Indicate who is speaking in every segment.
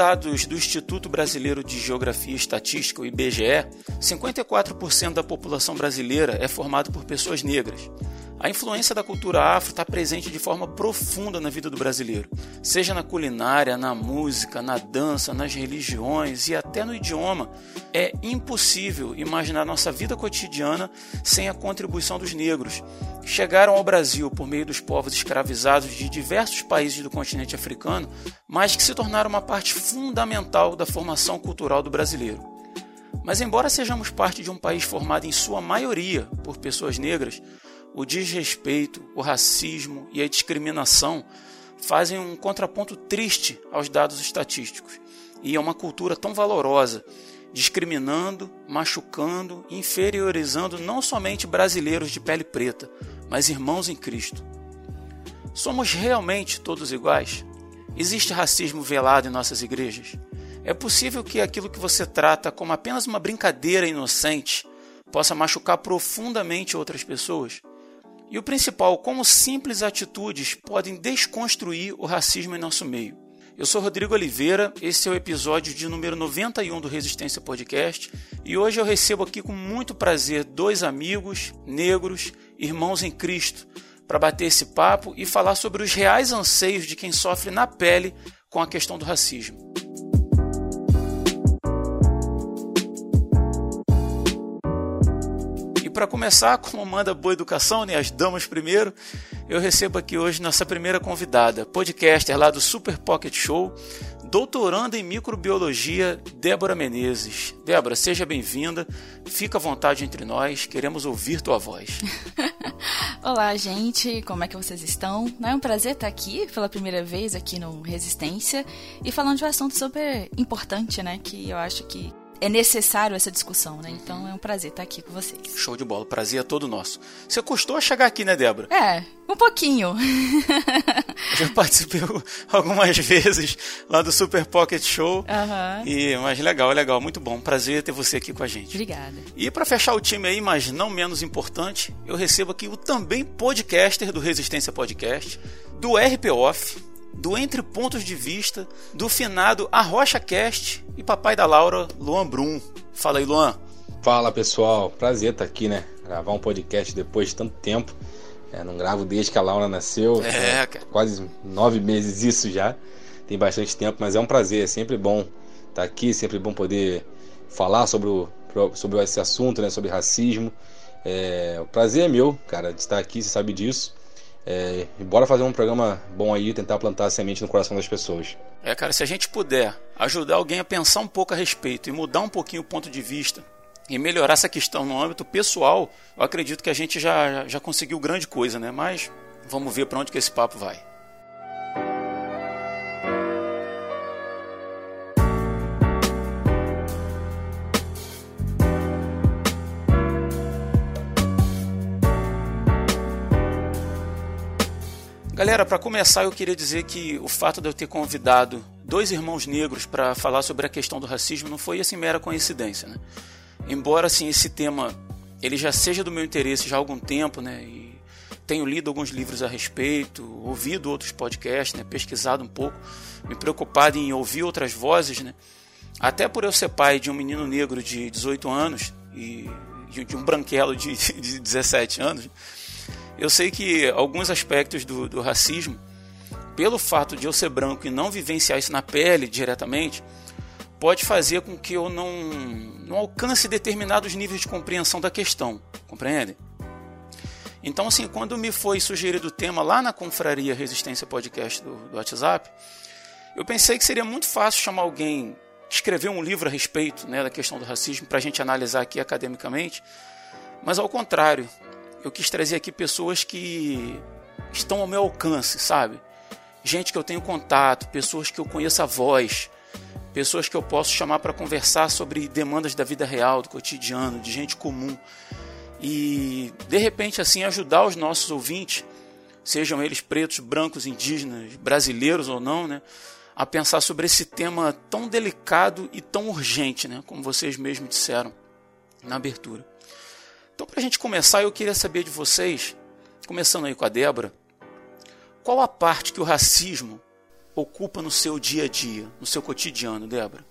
Speaker 1: dados do Instituto Brasileiro de Geografia e Estatística, o IBGE, 54% da população brasileira é formada por pessoas negras. A influência da cultura afro está presente de forma profunda na vida do brasileiro, seja na culinária, na música, na dança, nas religiões e até no idioma. É impossível imaginar nossa vida cotidiana sem a contribuição dos negros. Chegaram ao Brasil por meio dos povos escravizados de diversos países do continente africano, mas que se tornaram uma parte fundamental da formação cultural do brasileiro. Mas, embora sejamos parte de um país formado em sua maioria por pessoas negras, o desrespeito, o racismo e a discriminação fazem um contraponto triste aos dados estatísticos e a uma cultura tão valorosa, discriminando, machucando, inferiorizando não somente brasileiros de pele preta, mas irmãos em Cristo. Somos realmente todos iguais? Existe racismo velado em nossas igrejas? É possível que aquilo que você trata como apenas uma brincadeira inocente possa machucar profundamente outras pessoas? E o principal, como simples atitudes podem desconstruir o racismo em nosso meio. Eu sou Rodrigo Oliveira, esse é o episódio de número 91 do Resistência Podcast e hoje eu recebo aqui com muito prazer dois amigos negros, irmãos em Cristo, para bater esse papo e falar sobre os reais anseios de quem sofre na pele com a questão do racismo. Para começar, como manda boa educação, né, as damas primeiro, eu recebo aqui hoje nossa primeira convidada, podcaster lá do Super Pocket Show, doutoranda em microbiologia, Débora Menezes. Débora, seja bem-vinda, fica à vontade entre nós, queremos ouvir tua voz.
Speaker 2: Olá, gente, como é que vocês estão? É um prazer estar aqui pela primeira vez aqui no Resistência e falando de um assunto super importante, né, que eu acho que é necessário essa discussão, né? Então é um prazer estar aqui com vocês.
Speaker 1: Show de bola, prazer é todo nosso. Você custou a chegar aqui, né, Débora?
Speaker 2: É, um pouquinho.
Speaker 1: Já participei algumas vezes lá do Super Pocket Show.
Speaker 2: Uhum.
Speaker 1: E, mas legal, legal, muito bom. Prazer ter você aqui com a gente.
Speaker 2: Obrigada.
Speaker 1: E para fechar o time aí, mas não menos importante, eu recebo aqui o também podcaster do Resistência Podcast, do RP Off do Entre Pontos de Vista, do finado Arrocha Cast e papai da Laura, Luan Brum. Fala aí, Luan.
Speaker 3: Fala pessoal, prazer estar aqui, né? Gravar um podcast depois de tanto tempo. É, não gravo desde que a Laura nasceu.
Speaker 1: É,
Speaker 3: cara. Quase nove meses isso já. Tem bastante tempo, mas é um prazer, é sempre bom estar aqui, sempre bom poder falar sobre, o, sobre esse assunto, né? Sobre racismo. É, o prazer é meu, cara, de estar aqui, você sabe disso. É, bora fazer um programa bom aí, tentar plantar a semente no coração das pessoas.
Speaker 1: É, cara, se a gente puder ajudar alguém a pensar um pouco a respeito e mudar um pouquinho o ponto de vista e melhorar essa questão no âmbito pessoal, eu acredito que a gente já, já conseguiu grande coisa, né? Mas vamos ver para onde que esse papo vai. Galera, para começar, eu queria dizer que o fato de eu ter convidado dois irmãos negros para falar sobre a questão do racismo não foi assim mera coincidência, né? Embora assim esse tema ele já seja do meu interesse já há algum tempo, né? E tenho lido alguns livros a respeito, ouvido outros podcasts, né? pesquisado um pouco, me preocupado em ouvir outras vozes, né? Até por eu ser pai de um menino negro de 18 anos e de um branquelo de, de 17 anos, eu sei que alguns aspectos do, do racismo, pelo fato de eu ser branco e não vivenciar isso na pele diretamente, pode fazer com que eu não, não alcance determinados níveis de compreensão da questão, compreende? Então, assim, quando me foi sugerido o tema lá na Confraria Resistência Podcast do, do WhatsApp, eu pensei que seria muito fácil chamar alguém, escrever um livro a respeito né, da questão do racismo para a gente analisar aqui academicamente, mas ao contrário, eu quis trazer aqui pessoas que estão ao meu alcance, sabe? Gente que eu tenho contato, pessoas que eu conheço a voz, pessoas que eu posso chamar para conversar sobre demandas da vida real, do cotidiano, de gente comum. E de repente assim ajudar os nossos ouvintes, sejam eles pretos, brancos, indígenas, brasileiros ou não, né, a pensar sobre esse tema tão delicado e tão urgente, né, como vocês mesmos disseram na abertura. Então, para a gente começar, eu queria saber de vocês, começando aí com a Débora, qual a parte que o racismo ocupa no seu dia a dia, no seu cotidiano, Débora?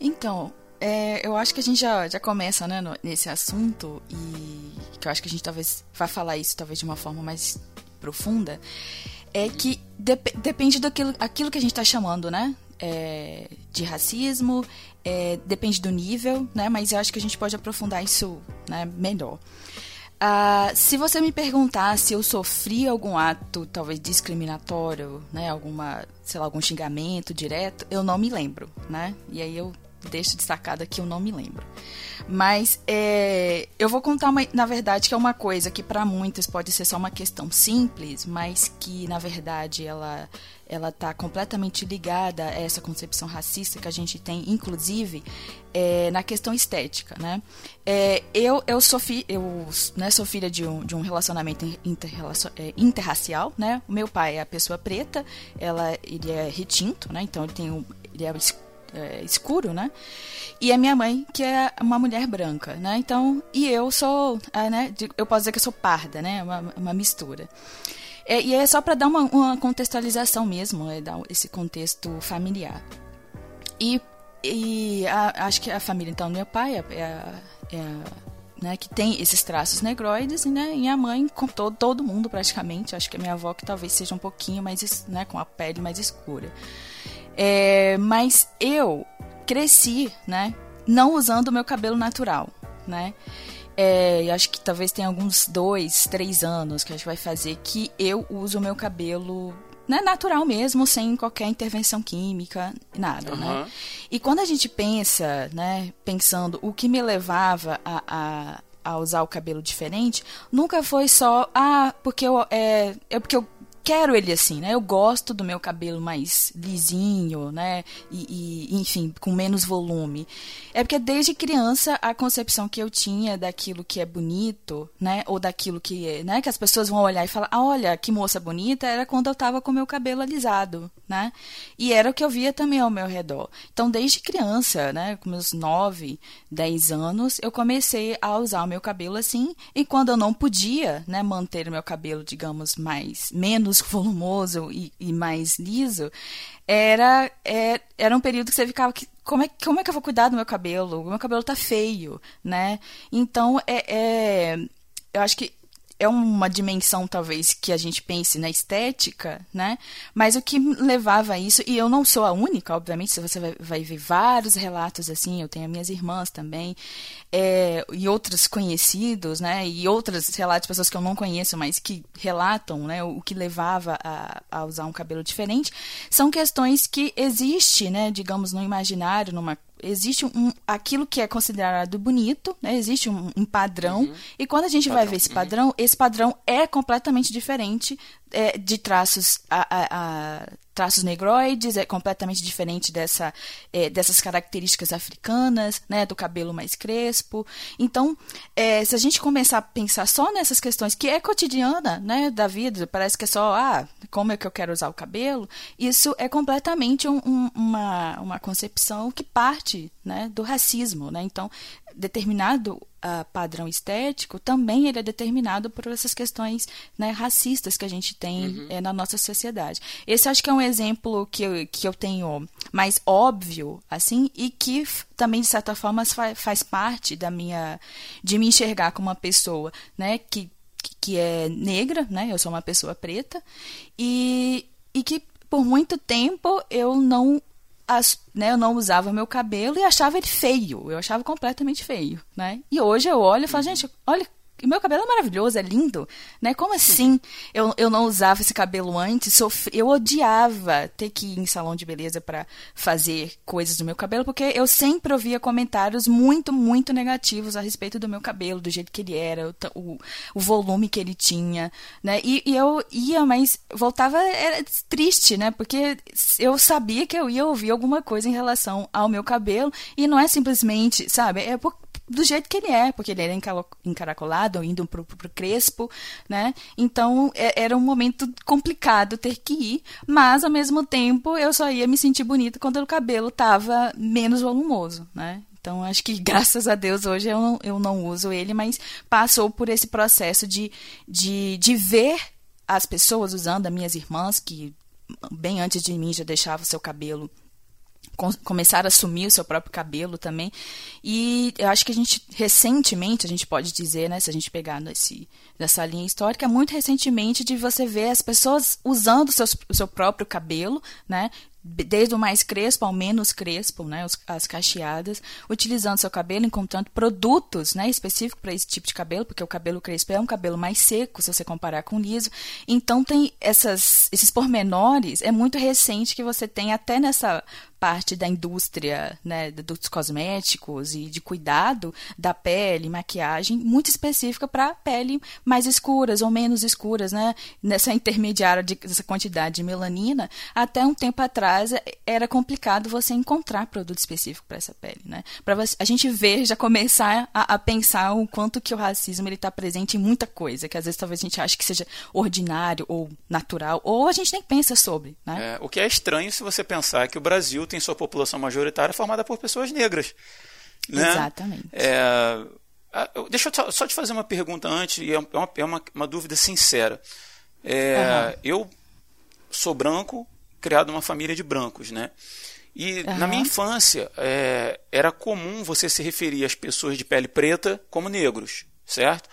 Speaker 2: Então, é, eu acho que a gente já, já começa né, no, nesse assunto e que eu acho que a gente talvez vá falar isso talvez de uma forma mais profunda, é que dep depende daquilo aquilo que a gente está chamando, né? É, de racismo, é, depende do nível, né? Mas eu acho que a gente pode aprofundar isso né, melhor. Uh, se você me perguntar se eu sofri algum ato, talvez discriminatório, né, alguma, sei lá, algum xingamento direto, eu não me lembro, né? E aí eu deixo destacado aqui, eu não me lembro. Mas é, eu vou contar, uma, na verdade, que é uma coisa que para muitos pode ser só uma questão simples, mas que na verdade ela ela está completamente ligada a essa concepção racista que a gente tem, inclusive é, na questão estética, né? É, eu eu sou, fi, eu, né, sou filha de um, de um relacionamento é, interracial, né? O meu pai é a pessoa preta, ela ele é retinto, né? Então ele tem um, ele é é, escuro, né? E a minha mãe, que é uma mulher branca, né? Então, e eu sou, é, né? Eu posso dizer que eu sou parda, né? Uma, uma mistura. É, e é só para dar uma, uma, contextualização mesmo, é, dar esse contexto familiar. E, e a, acho que a família, então, do meu pai é, é, é né, que tem esses traços negroides, né, e a mãe com todo, todo mundo praticamente, acho que a minha avó que talvez seja um pouquinho mais, né, com a pele mais escura. É, mas eu cresci, né? Não usando o meu cabelo natural, né? É, acho que talvez tenha alguns dois, três anos que a gente vai fazer que eu uso o meu cabelo né, natural mesmo, sem qualquer intervenção química, nada, uhum. né? E quando a gente pensa, né, pensando o que me levava a, a, a usar o cabelo diferente, nunca foi só, ah, porque eu, é, é porque eu quero ele assim, né? Eu gosto do meu cabelo mais lisinho, né? E, e, enfim, com menos volume. É porque desde criança a concepção que eu tinha daquilo que é bonito, né? Ou daquilo que, né? Que as pessoas vão olhar e falar, ah, olha, que moça bonita, era quando eu tava com meu cabelo alisado, né? E era o que eu via também ao meu redor. Então, desde criança, né? Com meus 9, 10 anos, eu comecei a usar o meu cabelo assim. E quando eu não podia, né? Manter o meu cabelo, digamos, mais, menos volumoso e, e mais liso, era, é, era um período que você ficava que como é, como é que eu vou cuidar do meu cabelo? O meu cabelo tá feio, né? Então, é, é eu acho que é uma dimensão talvez que a gente pense na estética, né? Mas o que levava a isso, e eu não sou a única, obviamente, você vai, vai ver vários relatos assim, eu tenho minhas irmãs também, é, e outros conhecidos, né? E outros relatos de pessoas que eu não conheço, mas que relatam, né? O, que levava a, a, usar um cabelo diferente, são questões que existe, né? Digamos, no imaginário, numa existe um, aquilo que é considerado bonito, né? existe um, um padrão, uhum. e quando a gente padrão. vai ver esse uhum. padrão, uhum. esse padrão é completamente diferente é, de traços a, a, a, traços negroides, é completamente diferente dessa, é, dessas características africanas, né, do cabelo mais crespo. Então, é, se a gente começar a pensar só nessas questões que é cotidiana, né, da vida, parece que é só, ah, como é que eu quero usar o cabelo, isso é completamente um, um, uma, uma concepção que parte, né, do racismo, né. Então, determinado uh, padrão estético, também ele é determinado por essas questões né, racistas que a gente tem uhum. é, na nossa sociedade. Esse acho que é um exemplo que eu, que eu tenho mais óbvio, assim, e que também, de certa forma, faz, faz parte da minha. de me enxergar como uma pessoa, né, que, que é negra, né, eu sou uma pessoa preta, e, e que por muito tempo eu não as, né, eu não usava meu cabelo e achava ele feio. Eu achava completamente feio, né? E hoje eu olho e falo, uhum. gente, olha meu cabelo é maravilhoso, é lindo, né? Como assim eu, eu não usava esse cabelo antes? Sofri, eu odiava ter que ir em salão de beleza para fazer coisas do meu cabelo, porque eu sempre ouvia comentários muito, muito negativos a respeito do meu cabelo, do jeito que ele era, o, o volume que ele tinha, né? E, e, eu ia, mas voltava era triste, né? Porque eu sabia que eu ia ouvir alguma coisa em relação ao meu cabelo e não é simplesmente, sabe? É por, do jeito que ele é, porque ele era encaracolado, indo pro, pro, pro crespo, né? Então é, era um momento complicado ter que ir, mas ao mesmo tempo eu só ia me sentir bonita quando o cabelo tava menos volumoso, né? Então, acho que graças a Deus hoje eu não, eu não uso ele, mas passou por esse processo de, de, de ver as pessoas usando, as minhas irmãs, que bem antes de mim já deixava o seu cabelo começar a assumir o seu próprio cabelo também. E eu acho que a gente, recentemente, a gente pode dizer, né, se a gente pegar nesse, nessa linha histórica, muito recentemente de você ver as pessoas usando seus, o seu próprio cabelo, né, desde o mais crespo ao menos crespo, né, as cacheadas, utilizando seu cabelo, encontrando produtos, né, específicos para esse tipo de cabelo, porque o cabelo crespo é um cabelo mais seco, se você comparar com liso. Então tem essas, esses pormenores, é muito recente que você tem até nessa parte da indústria né, dos cosméticos e de cuidado da pele, maquiagem, muito específica para pele mais escuras ou menos escuras, né? Nessa intermediária de, dessa quantidade de melanina, até um tempo atrás era complicado você encontrar produto específico para essa pele, né? Para a gente ver, já começar a, a, pensar o quanto que o racismo ele está presente em muita coisa, que às vezes talvez a gente ache que seja ordinário ou natural, ou a gente nem pensa sobre, né?
Speaker 1: É, o que é estranho se você pensar que o Brasil tem sua população majoritária formada por pessoas negras. Né?
Speaker 2: Exatamente.
Speaker 1: É, deixa eu só te fazer uma pergunta antes, e é uma, é uma, uma dúvida sincera. É, uhum. Eu sou branco, criado numa família de brancos, né? E uhum. na minha infância é, era comum você se referir às pessoas de pele preta como negros, certo?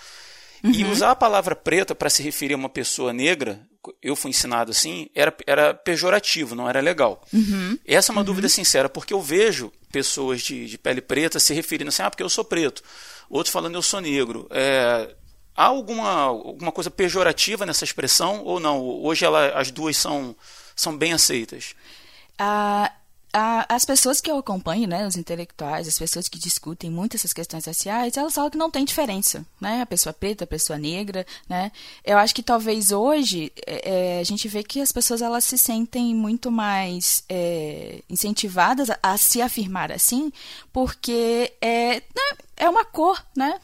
Speaker 1: Uhum. E usar a palavra preta para se referir a uma pessoa negra eu fui ensinado assim, era, era pejorativo, não era legal.
Speaker 2: Uhum.
Speaker 1: Essa é uma
Speaker 2: uhum.
Speaker 1: dúvida sincera, porque eu vejo pessoas de, de, pele preta se referindo assim, ah, porque eu sou preto. Outros falando eu sou negro. É, há alguma, alguma coisa pejorativa nessa expressão ou não? Hoje ela, as duas são, são bem aceitas?
Speaker 2: Ah, as pessoas que eu acompanho, né, os intelectuais, as pessoas que discutem muito essas questões raciais, elas falam que não tem diferença, né, a pessoa preta, a pessoa negra, né, eu acho que talvez hoje é, é, a gente vê que as pessoas elas se sentem muito mais é, incentivadas a, a, se afirmar assim, porque é, né, é uma cor, né,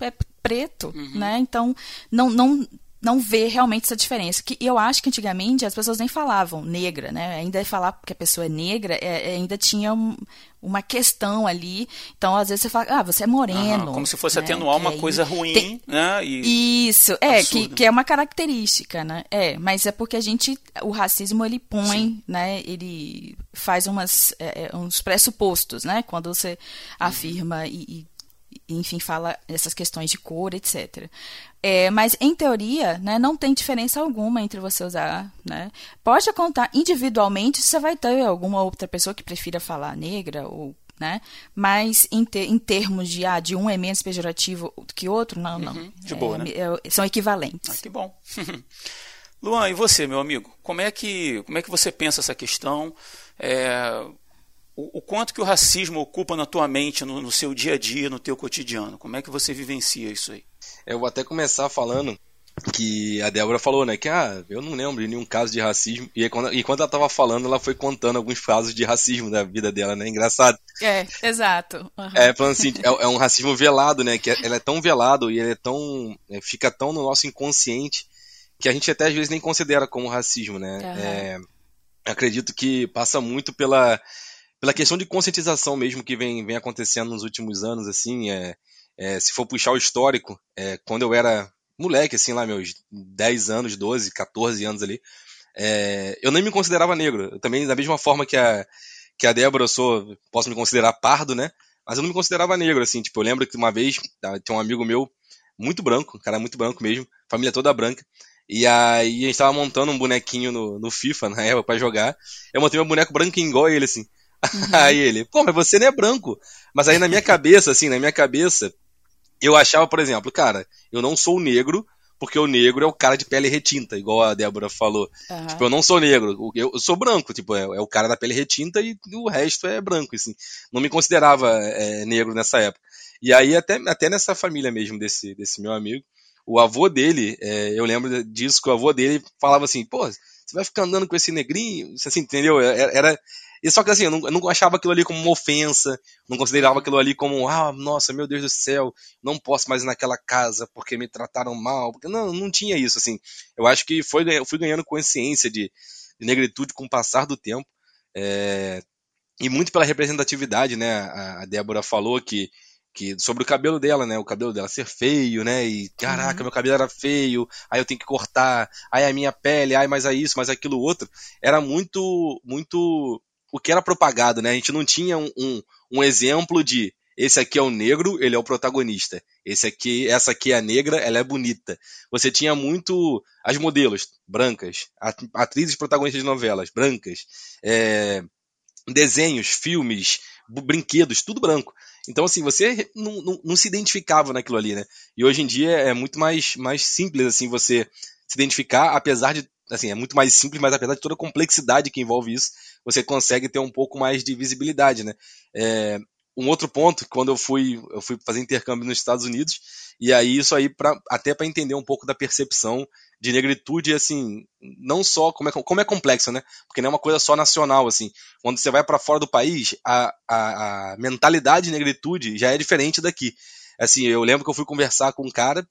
Speaker 2: é preto, uhum. né, então não, não não vê realmente essa diferença. Que eu acho que antigamente as pessoas nem falavam negra, né? Ainda falar que a pessoa é negra é, é, ainda tinha um, uma questão ali. Então, às vezes você fala, ah, você é moreno.
Speaker 1: Uhum, como se fosse né? atenuar uma coisa ruim, tem... né?
Speaker 2: E... Isso, é, que, que é uma característica, né? É, mas é porque a gente, o racismo, ele põe, Sim. né? Ele faz umas, é, é uns pressupostos, né? Quando você uhum. afirma e, e enfim, fala essas questões de cor, etc. É, mas, em teoria, né, não tem diferença alguma entre você usar. Né? Pode contar individualmente, você vai ter alguma outra pessoa que prefira falar negra ou né? Mas em, ter, em, termos de, ah, de um é menos pejorativo que outro, não, não.
Speaker 1: Uhum, de boa,
Speaker 2: é,
Speaker 1: né?
Speaker 2: É, são equivalentes.
Speaker 1: Ah, que bom. Luan, e você, meu amigo? Como é que, como é que você pensa essa questão? É, o, o, quanto que o racismo ocupa na tua mente, no, no seu dia a dia, no teu cotidiano? Como é que você vivencia isso aí?
Speaker 3: Eu vou até começar falando que a Débora falou, né? Que ah, eu não lembro de nenhum caso de racismo. E, quando, e quando ela tava falando, ela foi contando alguns casos de racismo da vida dela, né? Engraçado.
Speaker 2: É, exato. Uhum.
Speaker 3: É, falando assim, é, é, um racismo velado, né? Que é, ela é tão velado e ele é tão. É, fica tão no nosso inconsciente que a gente até às vezes nem considera como racismo, né? Uhum. É, acredito que passa muito pela, pela questão de conscientização mesmo que vem, vem acontecendo nos últimos anos, assim. É, é, se for puxar o histórico, é, quando eu era moleque, assim, lá, meus 10 anos, 12, 14 anos ali, é, eu nem me considerava negro. Eu também, da mesma forma que a, que a Débora, eu sou, posso me considerar pardo, né? Mas eu não me considerava negro, assim, tipo, eu lembro que uma vez, tá, tinha um amigo meu, muito branco, cara muito branco mesmo, família toda branca, e aí a gente tava montando um bonequinho no, no FIFA, na época, pra jogar, eu montei meu boneco branquinho igual ele, assim. Uhum. aí ele, pô, mas você não é branco. Mas aí na minha cabeça, assim, na minha cabeça, eu achava, por exemplo, cara, eu não sou negro, porque o negro é o cara de pele retinta, igual a Débora falou. Uhum. Tipo, eu não sou negro, eu, sou branco, tipo, é, é, o cara da pele retinta e o resto é branco, assim. Não me considerava é, negro nessa época. E aí, até, até nessa família mesmo desse, desse meu amigo, o avô dele, é, eu lembro disso, que o avô dele falava assim, pô, você vai ficar andando com esse negrinho, assim, entendeu? Era, era, e só que assim, eu não, eu não achava aquilo ali como uma ofensa, não considerava aquilo ali como, ah, nossa, meu Deus do céu, não posso mais ir naquela casa porque me trataram mal. Porque não, não tinha isso, assim. Eu acho que foi, eu fui ganhando consciência de, de negritude com o passar do tempo. É, e muito pela representatividade, né? A Débora falou que que sobre o cabelo dela, né? O cabelo dela ser feio, né? E caraca, uhum. meu cabelo era feio, aí eu tenho que cortar, aí a minha pele, aí mais isso, mais aquilo outro. Era muito, muito o que era propagado, né? A gente não tinha um, um, um exemplo de esse aqui é o negro, ele é o protagonista. Esse aqui, essa aqui é a negra, ela é bonita. Você tinha muito as modelos brancas, atrizes protagonistas de novelas brancas, é, desenhos, filmes, brinquedos, tudo branco. Então, assim, você não, não, não, se identificava naquilo ali, né? E hoje em dia é muito mais, mais simples, assim, você se identificar, apesar de, assim, é muito mais simples, mas apesar de toda a complexidade que envolve isso, você consegue ter um pouco mais de visibilidade, né? É, um outro ponto, quando eu fui, eu fui fazer intercâmbio nos Estados Unidos, e aí isso aí pra, até para entender um pouco da percepção de negritude, assim, não só como é, como é complexo, né? Porque não é uma coisa só nacional, assim. Quando você vai para fora do país, a, a, a, mentalidade de negritude já é diferente daqui. Assim, eu lembro que eu fui conversar com um cara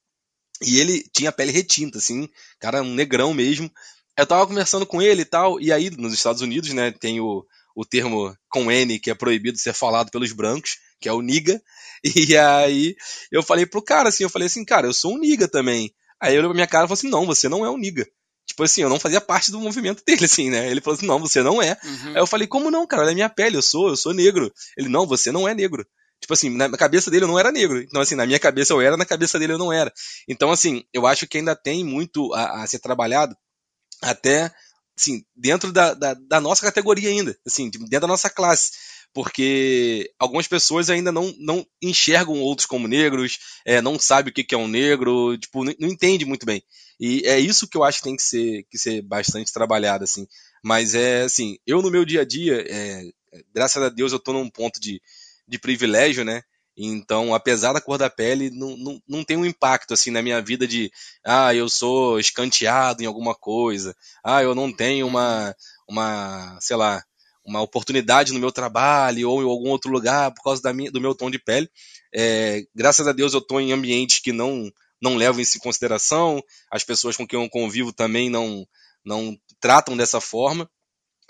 Speaker 3: e ele tinha pele retinta, assim, cara, um negrão mesmo. Eu tava conversando com ele e tal, e aí nos Estados Unidos, né, tem o, o termo com N que é proibido ser falado pelos brancos, que é o niga. E aí eu falei pro cara assim, eu falei assim, cara, eu sou um niga também. Aí ele olhou pra minha cara e falou assim: não, você não é um niga. Tipo assim, eu não fazia parte do movimento dele, assim, né? Ele falou assim: não, você não é. Uhum. Aí eu falei: como não, cara? Olha a minha pele, eu sou, eu sou negro. Ele: não, você não é negro. Tipo assim, na cabeça dele eu não era negro. Então, assim, na minha cabeça eu era, na cabeça dele eu não era. Então, assim, eu acho que ainda tem muito a, a ser trabalhado até, assim, dentro da, da, da nossa categoria ainda, assim, dentro da nossa classe porque algumas pessoas ainda não, não enxergam outros como negros, é, não sabem o que, é um negro, tipo, não, entende muito bem. E é isso que eu acho que tem que ser, que ser bastante trabalhado, assim. Mas é assim, eu no meu dia a dia, é, graças a Deus eu tô num ponto de, de privilégio, né? Então, apesar da cor da pele, não, não, não tem um impacto assim na minha vida de ah, eu sou escanteado em alguma coisa, ah, eu não tenho uma, uma sei lá, uma oportunidade no meu trabalho ou em algum outro lugar por causa da minha, do meu tom de pele. É, graças a Deus eu estou em ambientes que não não levam isso em consideração, as pessoas com quem eu convivo também não, não tratam dessa forma,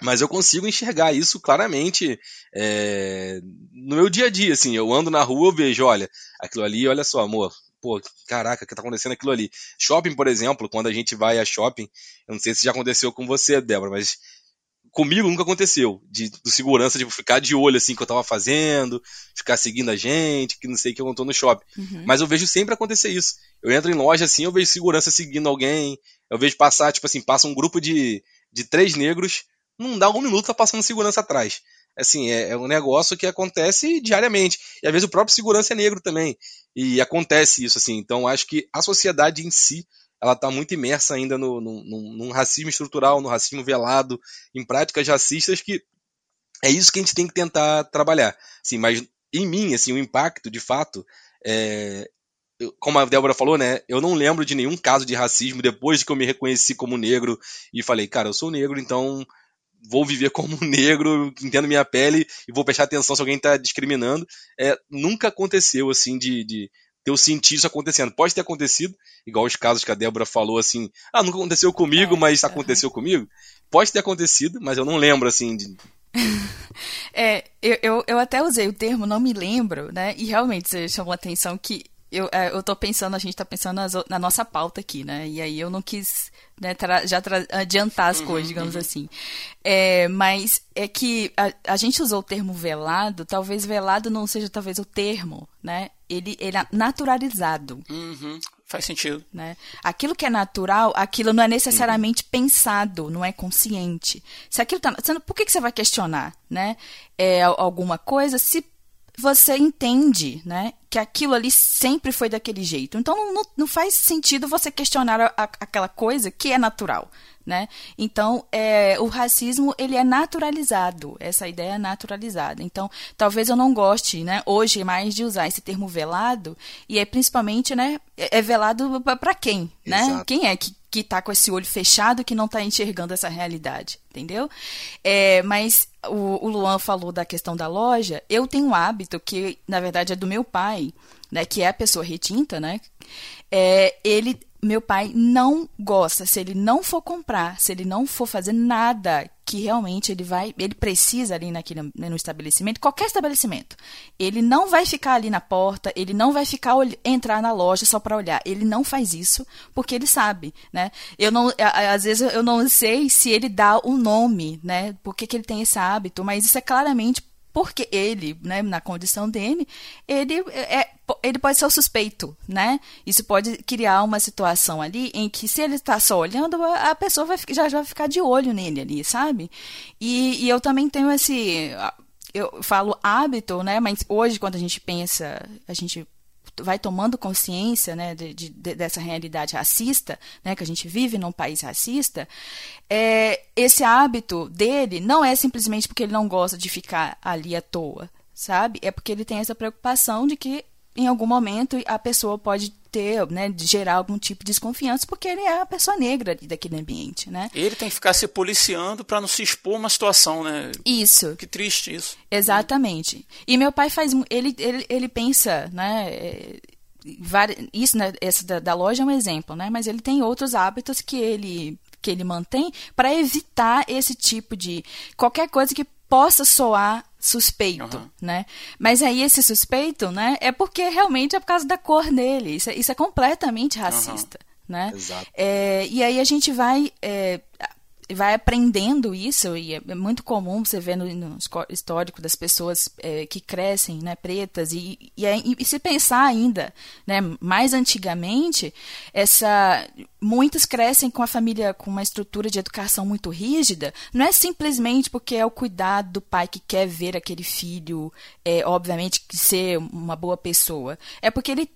Speaker 3: mas eu consigo enxergar isso claramente é, no meu dia a dia, assim, eu ando na rua, eu vejo, olha, aquilo ali, olha só, amor, pô, caraca, o que tá acontecendo aquilo ali? Shopping, por exemplo, quando a gente vai a shopping, eu não sei se já aconteceu com você, Débora, mas comigo nunca aconteceu. De, do segurança, tipo, ficar de olho assim que eu tava fazendo, ficar seguindo a gente, que não sei o que eu tô no shopping. Uhum. Mas eu vejo sempre acontecer isso. Eu entro em loja assim, eu vejo segurança seguindo alguém, eu vejo passar, tipo assim, passa um grupo de, de três negros, não dá um minuto, tá passando segurança atrás. Assim, é, é um negócio que acontece diariamente. E às vezes o próprio segurança é negro também. E acontece isso, assim. Então acho que a sociedade em si ela está muito imersa ainda no, no, no, no, racismo estrutural, no racismo velado, em práticas racistas que é isso que a gente tem que tentar trabalhar. Assim, mas em mim, assim, o impacto, de fato, é, como a Débora falou, né, eu não lembro de nenhum caso de racismo depois de que eu me reconheci como negro e falei, cara, eu sou negro, então vou viver como negro, entendo minha pele e vou prestar atenção se alguém está discriminando. É, nunca aconteceu assim de, de, eu senti isso acontecendo. Pode ter acontecido, igual os casos que a Débora falou assim, ah, nunca aconteceu comigo, é, mas aconteceu comigo. Pode ter acontecido, mas eu não lembro assim de.
Speaker 2: é, eu, eu, eu até usei o termo, não me lembro, né? E realmente você chamou a atenção que eu, é, eu tô pensando, a gente tá pensando nas, na nossa pauta aqui, né? E aí eu não quis né, já adiantar as uhum, coisas, digamos uhum. assim. É, mas é que a, a, gente usou o termo velado, talvez velado não seja talvez o termo, né? Ele, ele é naturalizado.
Speaker 1: Uhum. Faz sentido.
Speaker 2: Né? Aquilo que é natural, aquilo não é necessariamente uhum. pensado, não é consciente. Se aquilo tá, por que, que você vai questionar, né? É alguma coisa se você entende, né, que aquilo ali sempre foi daquele jeito. Então não, não faz sentido você questionar a, a, aquela coisa que é natural, né? Então é, o racismo ele é naturalizado, essa ideia é naturalizada. Então talvez eu não goste, né, hoje mais de usar esse termo velado e é principalmente, né, é, é velado para quem, né? Exato. Quem é que que está com esse olho fechado, que não está enxergando essa realidade, entendeu? É, mas o, o, Luan falou da questão da loja. Eu tenho um hábito que, na verdade, é do meu pai, né? Que é a pessoa retinta, né? É, ele, meu pai não gosta, se ele não for comprar, se ele não for fazer nada que realmente ele vai, ele precisa ali naquele né, no estabelecimento, qualquer estabelecimento, ele não vai ficar ali na porta, ele não vai ficar entrar na loja só para olhar. Ele não faz isso porque ele sabe, né? Eu não, às vezes eu não sei se ele dá o um nome, né? Por que, que ele tem esse hábito, mas isso é claramente porque ele, né, na condição dele, ele é, ele pode ser o suspeito, né? Isso pode criar uma situação ali em que se ele está só olhando, a pessoa vai, já, já vai ficar de olho nele ali, sabe? E, e eu também tenho esse eu falo hábito, né? Mas hoje, quando a gente pensa, a gente vai tomando consciência né, de, de, dessa realidade racista, né, que a gente vive num país racista, é, esse hábito dele não é simplesmente porque ele não gosta de ficar ali à toa, sabe? É porque ele tem essa preocupação de que em algum momento a pessoa pode ter, né, gerar algum tipo de desconfiança, porque ele é a pessoa negra daquele ambiente, né?
Speaker 1: Ele tem que ficar se policiando para não se expor uma situação, né?
Speaker 2: Isso.
Speaker 1: Que triste isso.
Speaker 2: Exatamente. E meu pai faz, ele, ele, ele pensa, né, é, isso, né, essa da, da loja é um exemplo, né? Mas ele tem outros hábitos que ele que ele mantém para evitar esse tipo de qualquer coisa que possa soar suspeito, uhum. né? Mas aí esse suspeito, né, é porque realmente é por causa da cor dele. Isso é, isso é completamente racista, uhum. né?
Speaker 3: Exato.
Speaker 2: É, e aí a gente vai é, vai aprendendo isso e é muito comum você ver no, no histórico das pessoas é, que crescem, né, pretas e, e, e, se pensar ainda, né, mais antigamente, essa muitas crescem com a família com uma estrutura de educação muito rígida, não é simplesmente porque é o cuidado do pai que quer ver aquele filho, é, obviamente, ser uma boa pessoa. É porque ele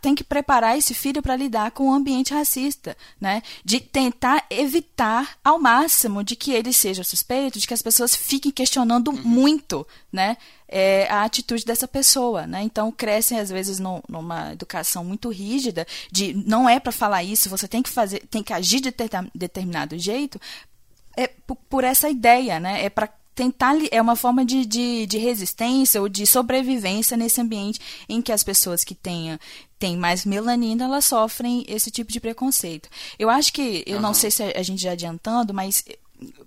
Speaker 2: tem que preparar esse filho para lidar com o um ambiente racista, né? De tentar evitar ao máximo de que ele seja suspeito, de que as pessoas fiquem questionando uhum. muito, né? É, a atitude dessa pessoa, né? Então crescem às vezes no, numa educação muito rígida de não é para falar isso, você tem que fazer, tem que agir de ter, determinado jeito, é por, essa ideia, né? É para tentar é uma forma de, de, de, resistência ou de sobrevivência nesse ambiente em que as pessoas que tenham têm mais melanina elas sofrem esse tipo de preconceito. Eu acho que eu uhum. não sei se a gente já adiantando, mas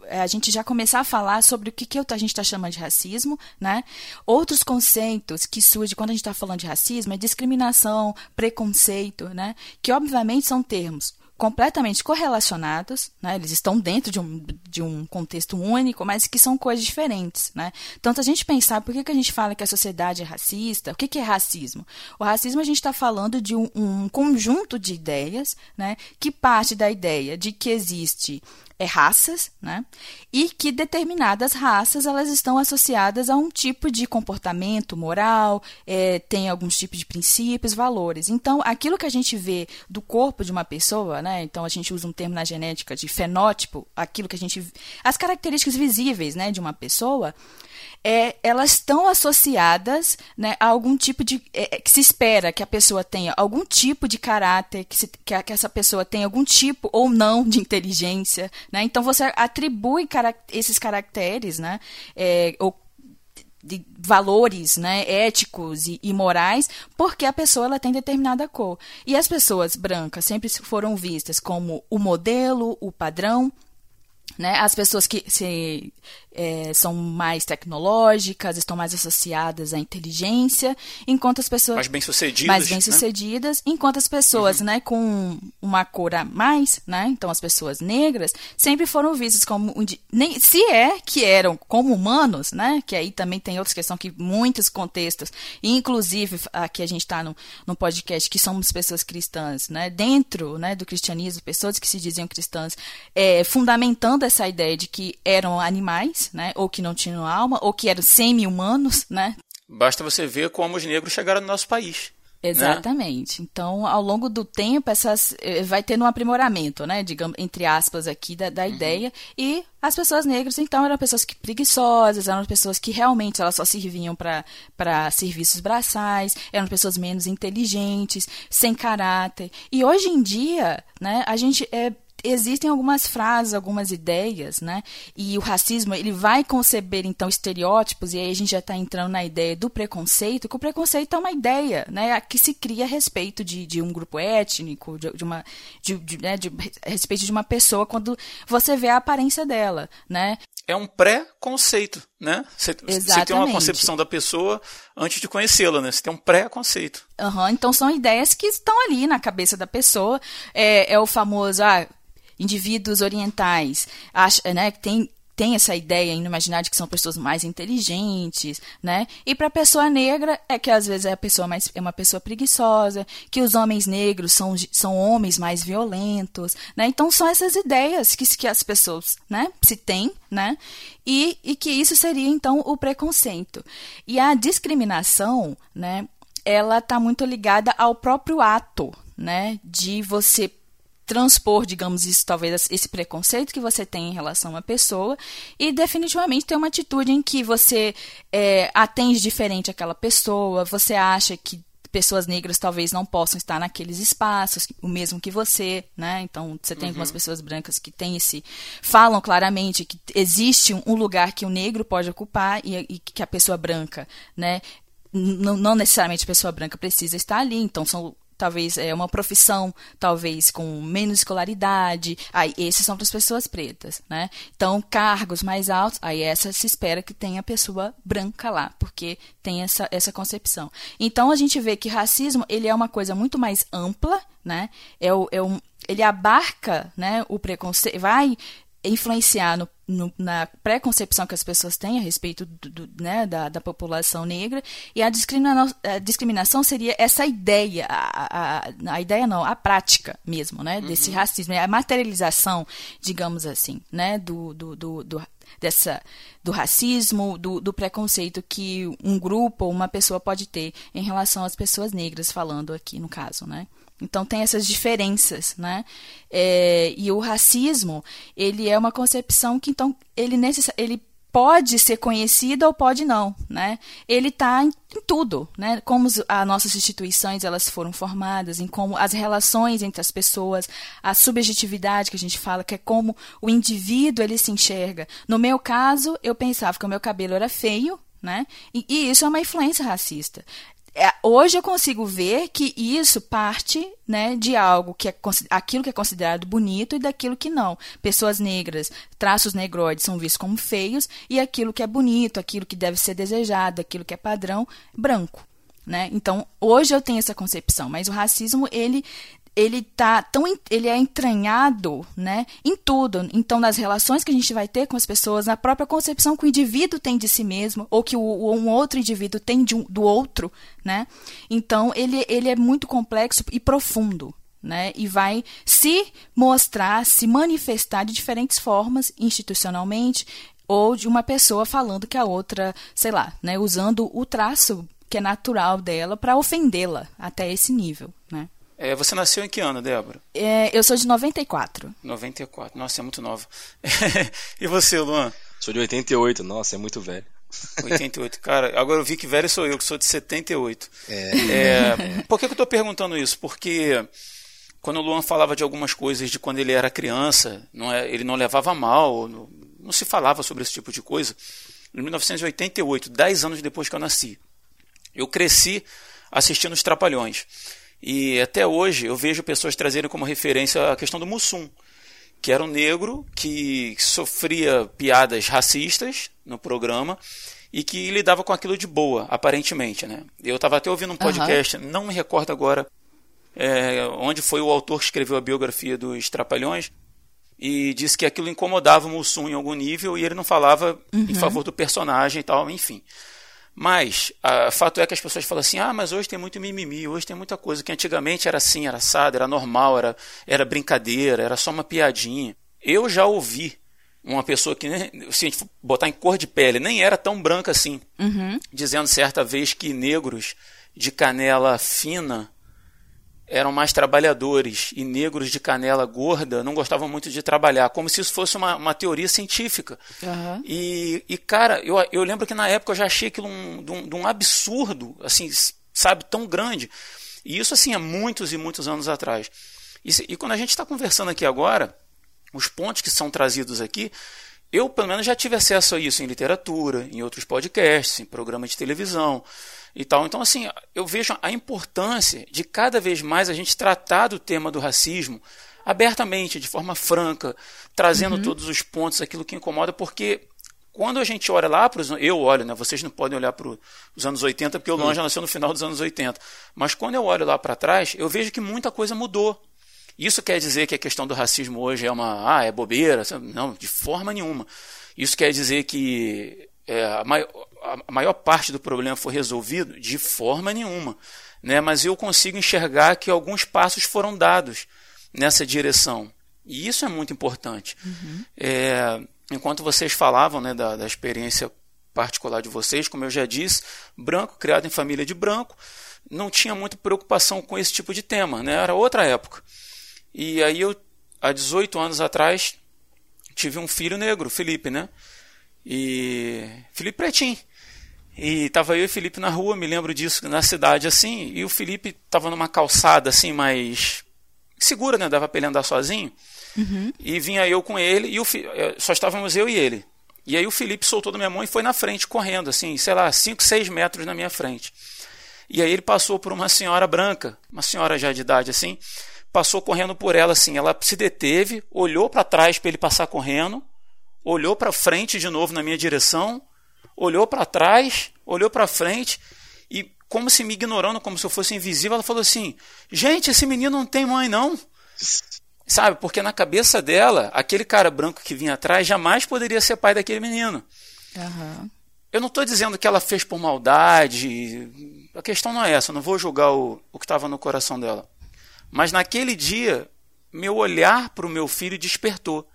Speaker 2: a gente já começar a falar sobre o que, que a gente está chamando de racismo, né? Outros conceitos que surgem quando a gente está falando de racismo é discriminação, preconceito, né? Que obviamente são termos completamente correlacionados, né? eles estão dentro de um, de um contexto único, mas que são coisas diferentes. Né? Então, se a gente pensar por que, que a gente fala que a sociedade é racista, o que, que é racismo? O racismo a gente está falando de um, um, conjunto de ideias né? que parte da ideia de que existe é, raças, né? E que determinadas raças elas estão associadas a um tipo de comportamento moral, é, tem alguns tipos de princípios, valores. Então, aquilo que a gente vê do corpo de uma pessoa, né? Então a gente usa um termo na genética de fenótipo, aquilo que a gente, as características visíveis, né, de uma pessoa é, elas estão associadas né, a algum tipo de. É, é, que se espera que a pessoa tenha algum tipo de caráter, que, se, que, a, que essa pessoa tenha algum tipo ou não de inteligência. Né? Então você atribui esses caracteres, né? É, ou de valores né, éticos e, e, morais, porque a pessoa ela tem determinada cor. E as pessoas brancas sempre foram vistas como o modelo, o padrão, né? As pessoas que se é, são mais tecnológicas, estão mais associadas à inteligência, enquanto as pessoas
Speaker 1: mais bem sucedidas,
Speaker 2: mais bem sucedidas, né? enquanto as pessoas, uhum. né, com uma cor a mais, né, então as pessoas negras sempre foram vistas como nem se é que eram como humanos, né, que aí também tem outra questão que muitos contextos, inclusive aqui a gente está no, no podcast que somos pessoas cristãs, né, dentro, né, do cristianismo, pessoas que se diziam cristãs, é, fundamentando essa ideia de que eram animais né? Ou que não tinham alma, ou que eram semi-humanos, né?
Speaker 1: Basta você ver como os negros chegaram no nosso país.
Speaker 2: Né? Exatamente. Né? Então, ao longo do tempo, essas eh, vai tendo um aprimoramento, né? Digamos, entre aspas, aqui da, da uhum. ideia. E as pessoas negras, então, eram pessoas que preguiçosas, eram pessoas que realmente elas só serviam para serviços braçais, eram pessoas menos inteligentes, sem caráter. E hoje em dia, né, a gente é, existem algumas frases, algumas ideias, né? E o racismo, ele vai conceber, então, estereótipos, e aí a gente já está entrando na ideia do preconceito, que o preconceito é uma ideia, né? Que se cria a respeito de, de um grupo étnico, de, de uma... De, de, né, de, a respeito de uma pessoa, quando você vê a aparência dela, né?
Speaker 1: é um pré-conceito, né? Você, você, tem uma concepção da pessoa antes de conhecê-la, né? Você tem um pré-conceito.
Speaker 2: Uhum, então são ideias que estão ali na cabeça da pessoa. É, é o famoso, ah, indivíduos orientais, acha, né? Tem tem essa ideia no imaginário de que são pessoas mais inteligentes, né? E para a pessoa negra é que às vezes é a pessoa mais é uma pessoa preguiçosa, que os homens negros são, são homens mais violentos, né? Então são essas ideias que, que as pessoas, né, se têm, né? E, e que isso seria então o preconceito. E a discriminação, né, ela está muito ligada ao próprio ato, né, de você transpor, digamos isso, talvez esse preconceito que você tem em relação a uma pessoa e definitivamente ter uma atitude em que você é, atende diferente aquela pessoa, você acha que pessoas negras talvez não possam estar naqueles espaços, o mesmo que você, né? Então, você tem uhum. algumas pessoas brancas que têm esse falam claramente que existe um lugar que o negro pode ocupar e, e que a pessoa branca, né? Não, não, necessariamente a pessoa branca precisa estar ali, então são talvez é uma profissão, talvez com menos escolaridade, aí esses são para as pessoas pretas, né? Então, cargos mais altos, aí essa se espera que tenha pessoa branca lá, porque tem essa, essa concepção. Então, a gente vê que racismo, ele é uma coisa muito mais ampla, né? É, o, é um, ele abarca, né, o preconceito, vai influenciar no, no, na preconcepção que as pessoas têm a respeito do, do, né, da, da, população negra e a, discrimina a, discriminação seria essa ideia a, a, a, ideia não a prática mesmo né desse uhum. racismo a materialização digamos assim né do, do, do, do dessa do racismo, do, do, preconceito que um grupo ou uma pessoa pode ter em relação às pessoas negras, falando aqui no caso, né? Então tem essas diferenças, né? É, e o racismo, ele é uma concepção que então ele necess... ele pode ser conhecido ou pode não, né? Ele está em, tudo, né? Como as nossas instituições elas foram formadas, em como as relações entre as pessoas, a subjetividade que a gente fala, que é como o indivíduo ele se enxerga. No meu caso, eu pensava que o meu cabelo era feio, né? E, e, isso é uma influência racista hoje eu consigo ver que isso parte né, de algo que é aquilo que é considerado bonito e daquilo que não. Pessoas negras, traços negroides são vistos como feios e aquilo que é bonito, aquilo que deve ser desejado, aquilo que é padrão, branco. Né? Então, hoje eu tenho essa concepção, mas o racismo ele ele tá tão ele é entranhado, né, em tudo. Então, nas relações que a gente vai ter com as pessoas, na própria concepção que o indivíduo tem de si mesmo ou que o, um outro indivíduo tem um, do outro, né? Então, ele ele é muito complexo e profundo. Né, e vai se mostrar, se manifestar de diferentes formas, institucionalmente, ou de uma pessoa falando que a outra, sei lá, né, usando o traço que é natural dela para ofendê-la até esse nível, né?
Speaker 1: É, você nasceu em que ano, Débora?
Speaker 2: É, eu sou de 94.
Speaker 1: 94. Nossa, é muito nova. e você, Luan?
Speaker 3: Sou de 88. Nossa, é muito velho.
Speaker 1: 88. Cara, agora eu vi que velho sou eu, que sou de 78. É. é por que, que eu estou perguntando isso? Porque quando o Luan falava de algumas coisas de quando ele era criança, não é, ele não levava mal, não, não se falava sobre esse tipo de coisa. Em 1988, 10 anos depois que eu nasci, eu cresci assistindo os Trapalhões. E até hoje eu vejo pessoas trazerem como referência a questão do Mussum, que era um negro que sofria piadas racistas no programa e que lidava com aquilo de boa, aparentemente. Né? Eu estava até ouvindo um podcast, uhum. não me recordo agora é, onde foi o autor que escreveu a biografia dos Trapalhões, e disse que aquilo incomodava o Mussum em algum nível e ele não falava uhum. em favor do personagem e tal, enfim. Mas, o fato é que as pessoas falam assim: ah, mas hoje tem muito mimimi, hoje tem muita coisa que antigamente era assim, era assado, era normal, era, era brincadeira, era só uma piadinha. Eu já ouvi uma pessoa que, se a gente botar em cor de pele, nem era tão branca assim, uhum. dizendo certa vez que negros de canela fina eram mais trabalhadores e negros de canela gorda não gostavam muito de trabalhar, como se isso fosse uma, uma teoria científica. Uhum. E, e, cara, eu, eu lembro que na época eu já achei aquilo um, de, um, de um absurdo, assim, sabe, tão grande. E isso, assim, há muitos e muitos anos atrás. E, e quando a gente está conversando aqui agora, os pontos que são trazidos aqui, eu pelo menos já tive acesso a isso em literatura, em outros podcasts, em programas de televisão e tal. Então, assim, eu vejo a importância de cada vez mais a gente tratar do tema do racismo abertamente, de forma franca, trazendo uhum. todos os pontos, aquilo que incomoda, porque quando a gente olha lá para os. Eu olho, né? Vocês não podem olhar para os anos 80, porque o Luan já nasceu no final dos anos 80. Mas quando eu olho lá para trás, eu vejo que muita coisa mudou. Isso quer dizer que a questão do racismo hoje é uma. Ah, é bobeira? Não, de forma nenhuma. Isso quer dizer que é, a, maior, a maior parte do problema foi resolvido? De forma nenhuma. Né? Mas eu consigo enxergar que alguns passos foram dados nessa direção. E isso é muito importante. Uhum. É, enquanto vocês falavam né, da, da experiência particular de vocês, como eu já disse, branco, criado em família de branco, não tinha muita preocupação com esse tipo de tema, né? era outra época. E aí eu, há 18 anos atrás, tive um filho negro, Felipe, né? E Felipe Pretinho. E tava eu e Felipe na rua, me lembro disso, na cidade assim, e o Felipe tava numa calçada assim mais segura, né? Dava para ele andar sozinho. Uhum. E vinha eu com ele, e o, eh, só estávamos eu e ele. E aí o Felipe soltou da minha mão e foi na frente, correndo, assim, sei lá, 5, 6 metros na minha frente. E aí ele passou por uma senhora branca, uma senhora já de idade assim, passou correndo por ela assim. Ela se deteve, olhou para trás para ele passar correndo, olhou para frente de novo na minha direção, olhou para trás, olhou para frente e como se me ignorando, como se eu fosse invisível, ela falou assim: "Gente, esse menino não tem mãe não". Sabe? Porque na cabeça dela, aquele cara branco que vinha atrás jamais poderia ser pai daquele menino. Uhum. Eu não estou dizendo que ela fez por maldade. A questão não é essa. Eu não vou julgar o, o que estava no coração dela. Mas naquele dia, meu olhar para o meu filho despertou.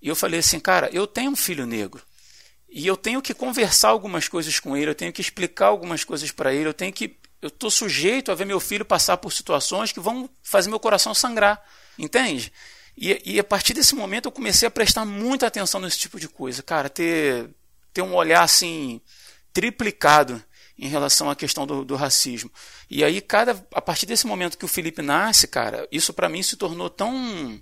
Speaker 1: E eu falei assim, cara, eu tenho um filho negro. E eu tenho que conversar algumas coisas com ele, eu tenho que explicar algumas coisas para ele, eu tenho que. Eu estou sujeito a ver meu filho passar por situações que vão fazer meu coração sangrar. Entende? E, e a partir desse momento eu comecei a prestar muita atenção nesse tipo de coisa. Cara, ter, ter um olhar assim triplicado em relação à questão do, do, racismo. E aí, cada, a partir desse momento que o Felipe nasce, cara, isso para mim se tornou tão,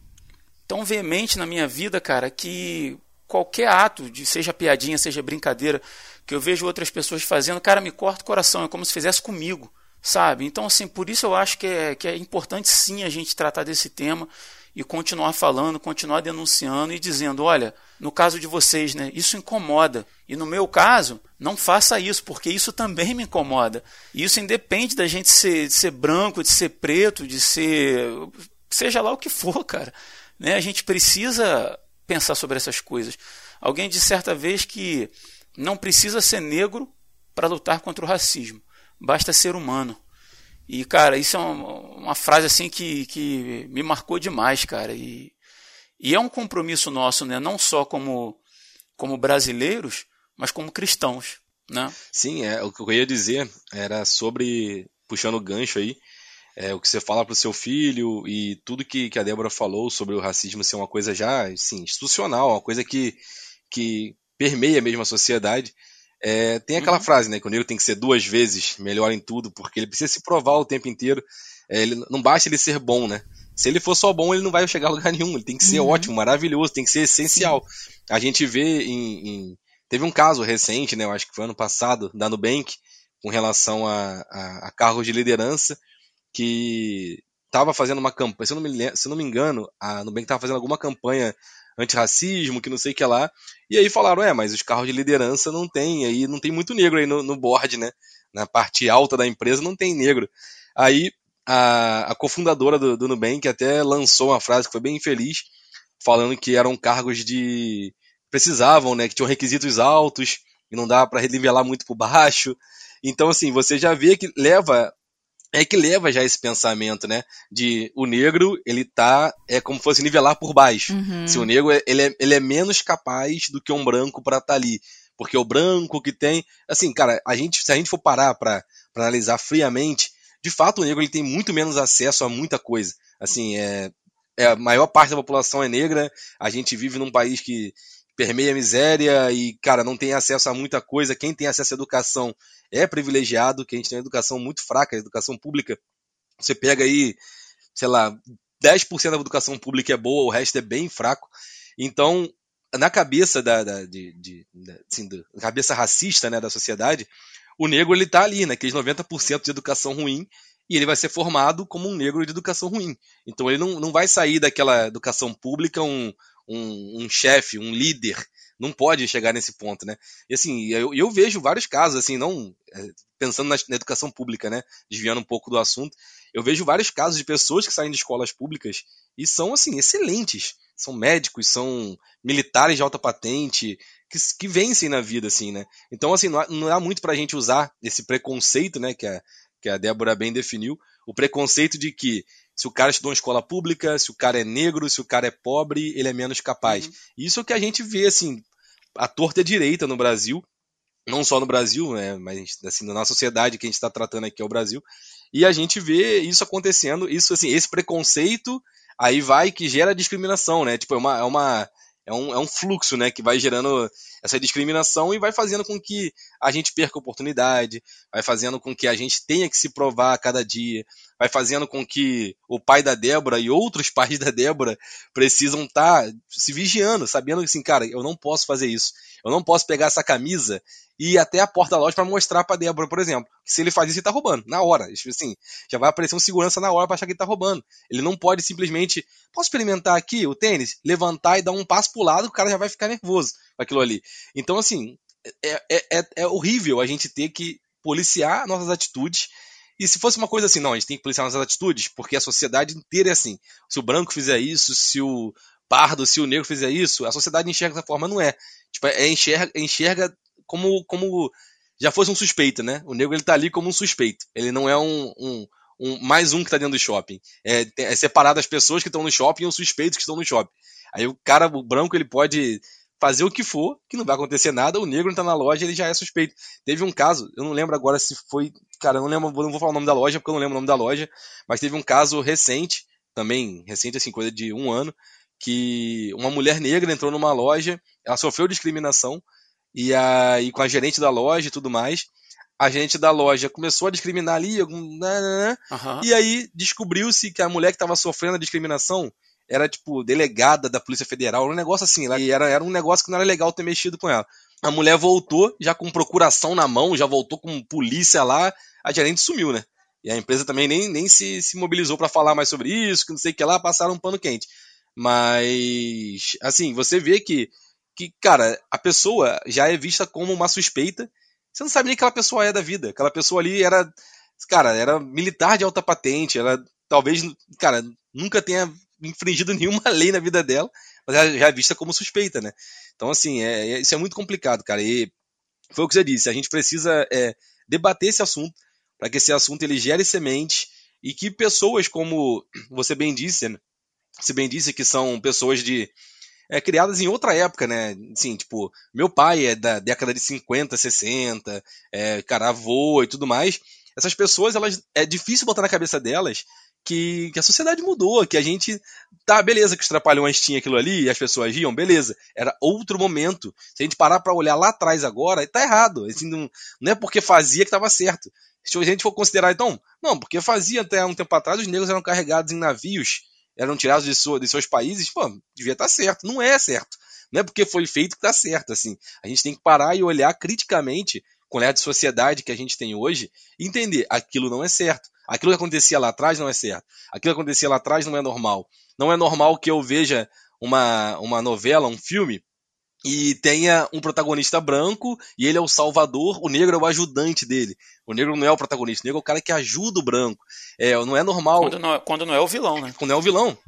Speaker 1: tão veemente na minha vida, cara, que qualquer ato, de seja piadinha, seja brincadeira, que eu vejo outras pessoas fazendo, cara, me corta o coração, é como se fizesse comigo, sabe? Então, assim, por isso eu acho que é, que é importante sim a gente tratar desse tema e continuar falando, continuar denunciando e dizendo, olha, no caso de vocês, né, isso incomoda. E no meu caso, não faça isso, porque isso também me incomoda. E isso independe da gente ser, de ser branco, de ser preto, de ser. seja lá o que for, cara. Né? A gente precisa pensar sobre essas coisas. Alguém disse certa vez que não precisa ser negro para lutar contra o racismo, basta ser humano. E, cara, isso é uma, uma, frase assim que, que me marcou demais, cara. E, e é um compromisso nosso, né? Não só como, como brasileiros, mas como cristãos, né?
Speaker 3: Sim, é, o que eu ia dizer era sobre, puxando o gancho aí, é, o que você fala para o seu filho e tudo que, que a Débora falou sobre o racismo ser uma coisa já assim, institucional, uma coisa que, que permeia mesmo a sociedade. É, tem aquela uhum. frase, né, que o negro tem que ser duas vezes melhor em tudo, porque ele precisa se provar o tempo inteiro. É, ele, não basta ele ser bom, né? Se ele for só bom, ele não vai chegar a lugar nenhum. Ele tem que ser uhum. ótimo, maravilhoso, tem que ser essencial. Sim. A gente vê em, em, Teve um caso recente, né? Eu acho que foi ano passado, da Nubank, com relação a, a, a cargos de liderança, que estava fazendo uma campanha, se eu não me, se eu não me engano, a Nubank estava fazendo alguma campanha antirracismo, que não sei o que lá. E aí falaram, é, mas os carros de liderança não tem, aí não tem muito negro aí no, no board, né? Na parte alta da empresa não tem negro. Aí a, a cofundadora do, do Nubank até lançou uma frase que foi bem infeliz, falando que eram cargos de. precisavam, né? Que tinham requisitos altos e não dava para nivelar muito por baixo. Então, assim, você já vê que leva é que leva já esse pensamento, né? De o negro, ele tá, é como se fosse nivelar por baixo. Uhum. Se o negro, ele é, ele é menos capaz do que um branco para estar tá ali. Porque o branco que tem, assim, cara, a gente, se a gente for parar para analisar friamente, de fato o negro ele tem muito menos acesso a muita coisa. Assim, é, é, a maior parte da população é negra, a gente vive num país que permeia a miséria e, cara, não tem acesso a muita coisa. Quem tem acesso à educação é privilegiado, que a gente tem uma educação muito fraca, a educação pública. Você pega aí, sei lá, 10% da educação pública é boa, o resto é bem fraco. Então, na cabeça da, da de, de, assim, da cabeça racista né, da sociedade, o negro ele tá ali, naqueles 90% de educação ruim, e ele vai ser formado como um negro de educação ruim. Então ele não, não vai sair daquela educação pública um, um, um chefe, um líder. Não pode chegar nesse ponto, né? E assim, eu, eu vejo vários casos, assim, não é, pensando na, na, educação pública, né? Desviando um pouco do assunto, eu vejo vários casos de pessoas que saem de escolas públicas e são, assim, excelentes. São médicos, são militares de alta patente, que, que vencem na vida, assim, né? Então, assim, não, há, não dá muito pra gente usar esse preconceito, né? Que a, que a Débora bem definiu, o preconceito de que se o cara estudou em escola pública, se o cara é negro, se o cara é pobre, ele é menos capaz. Uhum. Isso é o que a gente vê, assim, a torta direita no Brasil, não só no Brasil, né, mas assim, na sociedade que a gente está tratando aqui é o Brasil, e a gente vê isso acontecendo, isso assim, esse preconceito aí vai que gera discriminação, né? Tipo, é uma, é uma é um, é um fluxo, né, que vai gerando essa discriminação e vai fazendo com que a gente perca oportunidade, vai fazendo com que a gente tenha que se provar a cada dia, vai fazendo com que o pai da Débora e outros pais da Débora precisam estar tá se vigiando, sabendo que assim, cara, eu não posso fazer isso. Eu não posso pegar essa camisa e ir até a porta da loja para mostrar para Débora, por exemplo, que se ele faz isso, ele tá roubando, na hora. Assim, já vai aparecer um segurança na hora para achar que ele tá roubando. Ele não pode simplesmente, posso experimentar aqui o tênis, levantar e dar um passo pro lado, o cara já vai ficar nervoso com aquilo ali. Então, assim, é, é, é, é horrível a gente ter que policiar nossas atitudes e se fosse uma coisa assim, não, a gente tem que policiar nossas atitudes, porque a sociedade inteira é assim. Se o branco fizer isso, se o pardo, se o negro fizer isso, a sociedade enxerga dessa forma, não é. Tipo, é enxerga, enxerga como, como já fosse um suspeito, né? O negro ele tá ali como um suspeito. Ele não é um, um, um mais um que tá dentro do shopping. É, é separado as pessoas que estão no shopping e os suspeitos que estão no shopping. Aí o cara, o branco, ele pode fazer o que for, que não vai acontecer nada, o negro está na loja, ele já é suspeito. Teve um caso, eu não lembro agora se foi, cara, eu não lembro, não vou falar o nome da loja porque eu não lembro o nome da loja, mas teve um caso recente, também recente assim, coisa de um ano, que uma mulher negra entrou numa loja, ela sofreu discriminação e aí com a gerente da loja e tudo mais, a gerente da loja começou a discriminar ali, algum, né, né, né, uhum. e aí descobriu-se que a mulher que estava sofrendo a discriminação era tipo delegada da Polícia Federal, um negócio assim, e era, era um negócio que não era legal ter mexido com ela. A mulher voltou, já com procuração na mão, já voltou com polícia lá, a gerente sumiu, né? E a empresa também nem, nem se, se mobilizou para falar mais sobre isso, que não sei o que lá, passaram um pano quente. Mas, assim, você vê que, que, cara, a pessoa já é vista como uma suspeita. Você não sabe nem que aquela pessoa é da vida. Aquela pessoa ali era, cara, era militar de alta patente, ela talvez, cara, nunca tenha infringido nenhuma lei na vida dela, mas ela já é vista como suspeita, né? Então, assim, é, é, isso é muito complicado, cara. E foi o que você disse, a gente precisa é, debater esse assunto para que esse assunto ele gere semente e que pessoas como você bem disse, né? você bem disse que são pessoas de é, criadas em outra época, né? Assim, tipo, meu pai é da década de 50, 60, é, cara, avô e tudo mais. Essas pessoas, elas é difícil botar na cabeça delas que, que, a sociedade mudou, que a gente. Tá, beleza, que os trapalhões tinham aquilo ali e as pessoas iam, beleza. Era outro momento. Se a gente parar para olhar lá atrás agora, tá errado. Assim, não, não é porque fazia que estava certo. Se a gente for considerar, então, não, porque fazia até um tempo atrás, os negros eram carregados em navios, eram tirados de, sua, de seus países, pô, devia estar tá certo. Não é certo. Não é porque foi feito que tá certo, assim. A gente tem que parar e olhar criticamente com o olhar de sociedade que a gente tem hoje entender aquilo não é certo. Aquilo que acontecia lá atrás não é certo. Aquilo que acontecia lá atrás não é normal. Não é normal que eu veja uma, uma novela, um filme, e tenha um protagonista branco e ele é o salvador, o negro é o ajudante dele. O negro não é o protagonista, o negro é o cara que ajuda o branco. É, não é normal.
Speaker 1: Quando não é, quando não é o vilão, né?
Speaker 3: Quando é o vilão.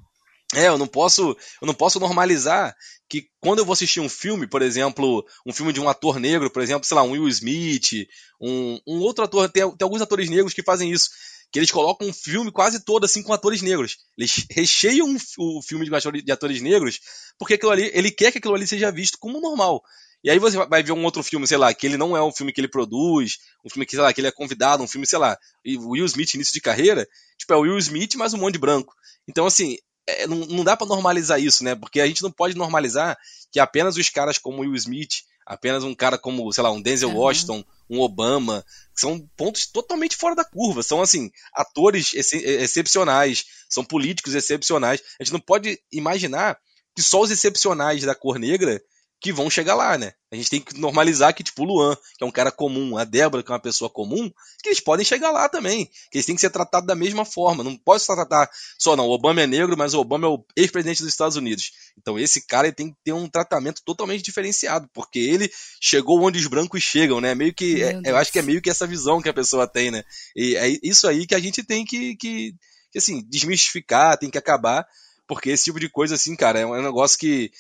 Speaker 3: É, eu não posso, eu não posso normalizar que quando eu vou assistir um filme, por exemplo, um filme de um ator negro, por exemplo, sei lá, um Will Smith, um, um outro ator, tem, tem alguns atores negros que fazem isso, que eles colocam um filme quase todo assim com atores negros. Eles recheiam o filme de atores negros porque aquilo ali, ele quer que aquilo ali seja visto como normal. E aí você vai ver um outro filme, sei lá, que ele não é um filme que ele produz, um filme que, sei lá, que ele é convidado, um filme, sei lá, Will Smith início de carreira, tipo, é o Will Smith mais um monte de branco. Então, assim, é, não, não dá para normalizar isso, né? Porque a gente não pode normalizar que apenas os caras como Will Smith, Apenas um cara como, sei lá, um Denzel uhum. Washington, um Obama, são pontos totalmente fora da curva. São, assim, atores ex excepcionais, são políticos excepcionais. A gente não pode imaginar que só os excepcionais da cor negra que vão chegar lá, né? A gente tem que normalizar que, tipo, o Luan, que é um cara comum, a Débora, que é uma pessoa comum, que eles podem chegar lá também. Que eles têm que ser tratados da mesma forma. Não pode só tratar só, não. O Obama é negro, mas o Obama é o ex-presidente dos Estados Unidos. Então esse cara tem que ter um tratamento totalmente diferenciado, porque ele chegou onde os brancos chegam, né? Meio que. É, eu acho que é meio que essa visão que a pessoa tem, né? E é isso aí que a gente tem que, que, que assim, desmistificar, tem que acabar. Porque esse tipo de coisa, assim, cara, é um negócio que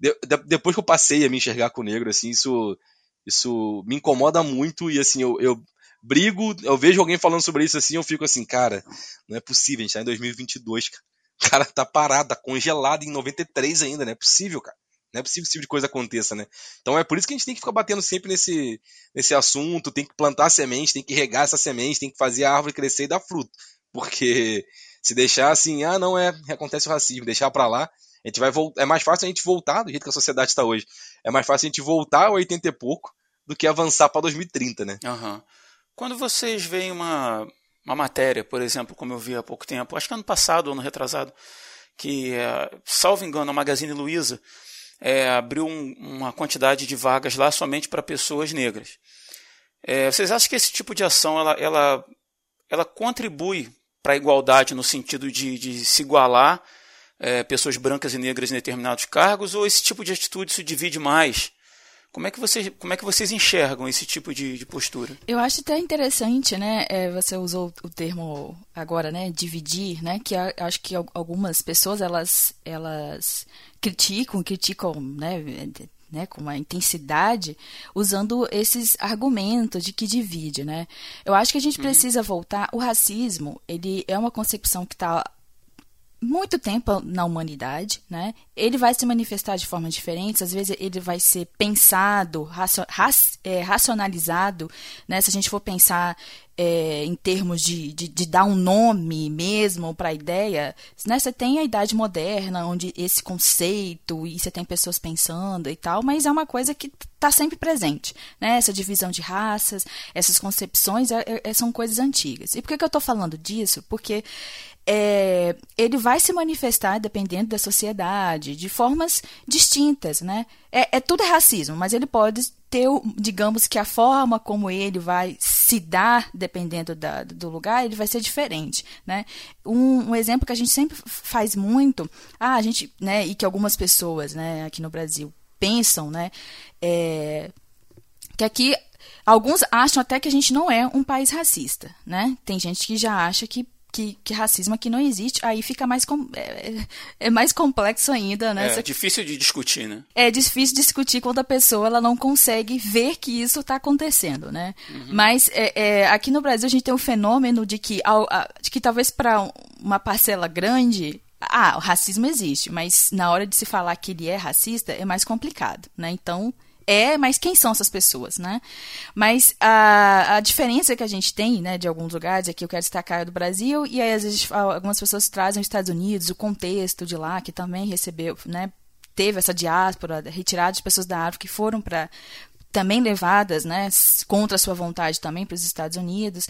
Speaker 3: de, de, depois que eu passei a me enxergar com o negro, assim, isso, isso me incomoda muito e, assim, eu, eu brigo, eu vejo alguém falando sobre isso assim, eu fico assim, cara, não é possível, a gente tá em 2022, cara. O cara tá parado, tá congelado em 93 ainda, não é possível, cara. Não é possível que esse tipo de coisa aconteça, né? Então é por isso que a gente tem que ficar batendo sempre nesse, nesse assunto, tem que plantar semente, tem que regar essa semente, tem que fazer a árvore crescer e dar fruto. Porque se deixar assim, ah, não é, acontece o racismo, deixar para lá, a gente vai. É mais fácil a gente voltar do jeito que a sociedade está hoje. É mais fácil a gente voltar a 80 e pouco do que avançar para 2030, né?
Speaker 1: Uhum. Quando vocês veem uma, uma matéria, por exemplo, como eu vi há pouco tempo, acho que ano passado, ano retrasado, que, é, salvo engano, a Magazine Luiza é, abriu um, uma quantidade de vagas lá somente para pessoas negras. É, vocês acham que esse tipo de ação ela, ela, ela contribui para a igualdade no sentido de, de se igualar é, pessoas brancas e negras em determinados cargos, ou esse tipo de atitude se divide mais? Como é que vocês, como é que vocês enxergam esse tipo de, de postura?
Speaker 2: Eu acho até interessante, né? É, você usou o termo agora, né? Dividir, né? Que a, acho que algumas pessoas elas, elas criticam, criticam, né? Né, com uma intensidade, usando esses argumentos de que divide, né? Eu acho que a gente uhum. precisa voltar. O racismo, ele é uma concepção que está muito tempo na humanidade, né? Ele vai se manifestar de formas diferentes, às vezes ele vai ser pensado, é, racionalizado, né? Se a gente for pensar é, em termos de, de, de, dar um nome mesmo para a ideia, né? Você tem a idade moderna, onde esse conceito, e você tem pessoas pensando e tal, mas é uma coisa que está sempre presente, né? Essa divisão de raças, essas concepções é, é, são coisas antigas. E por que, que eu estou falando disso? Porque é, ele vai se manifestar dependendo da sociedade, de formas distintas, né? É, é tudo é racismo, mas ele pode ter, digamos que a forma como ele vai se dar, dependendo da, do lugar, ele vai ser diferente, né? Um, um, exemplo que a gente sempre faz muito, ah, a gente, né, e que algumas pessoas, né, aqui no Brasil pensam, né, é, que aqui alguns acham até que a gente não é um país racista, né? Tem gente que já acha que que, que, racismo aqui não existe, aí fica mais com, é, é, mais complexo ainda, né?
Speaker 1: É difícil de discutir, né?
Speaker 2: É difícil discutir quando a pessoa ela não consegue ver que isso está acontecendo, né? Uhum. Mas é, é, aqui no Brasil a gente tem um fenômeno de que, de que talvez para uma parcela grande ah, o racismo existe, mas na hora de se falar que ele é racista é mais complicado, né? Então é, mas quem são essas pessoas, né? Mas a, a diferença que a gente tem, né, de alguns lugares, aqui eu quero destacar do Brasil, e aí às vezes algumas pessoas trazem os Estados Unidos, o contexto de lá, que também recebeu, né, teve essa diáspora, retirada de pessoas da árvore que foram para também levadas, né, contra sua vontade também para os Estados Unidos,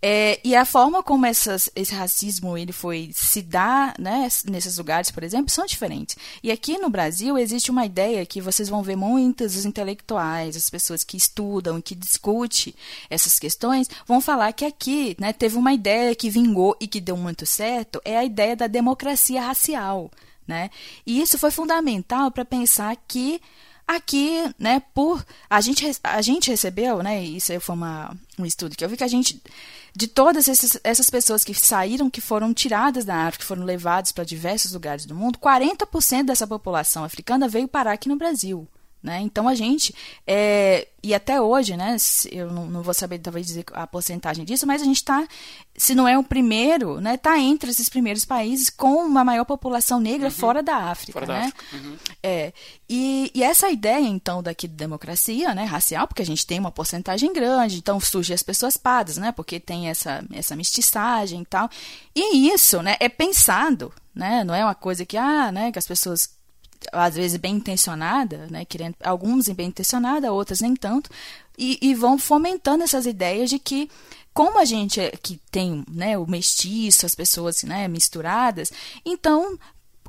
Speaker 2: é, e a forma como essas, esse racismo ele foi se dar, né, nesses lugares, por exemplo, são diferentes. E aqui no Brasil existe uma ideia que vocês vão ver muitos os intelectuais, as pessoas que estudam e que discutem essas questões, vão falar que aqui, né, teve uma ideia que vingou e que deu muito certo, é a ideia da democracia racial, né? E isso foi fundamental para pensar que Aqui, né, por a gente, a gente recebeu, né, isso foi uma, um estudo que eu vi que a gente de todas essas pessoas que saíram, que foram tiradas da África, que foram levadas para diversos lugares do mundo, 40% dessa população africana veio parar aqui no Brasil. Né? Então a gente, é, e até hoje, né, eu não, não, vou saber talvez dizer a porcentagem disso, mas a gente está, se não é o primeiro, né, está entre esses primeiros países com uma maior população negra uhum. fora da África. Fora né? da África. Uhum. É, e, e, essa ideia, então, daqui de democracia né, racial, porque a gente tem uma porcentagem grande, então surgem as pessoas pardas, né, porque tem essa, essa mestiçagem e tal. E isso né, é pensado, né, não é uma coisa que, ah, né, que as pessoas às vezes bem intencionada, né, querendo, alguns bem intencionada, outras nem tanto, e, e vão fomentando essas ideias de que como a gente é, que tem né, o mestiço, as pessoas né, misturadas, então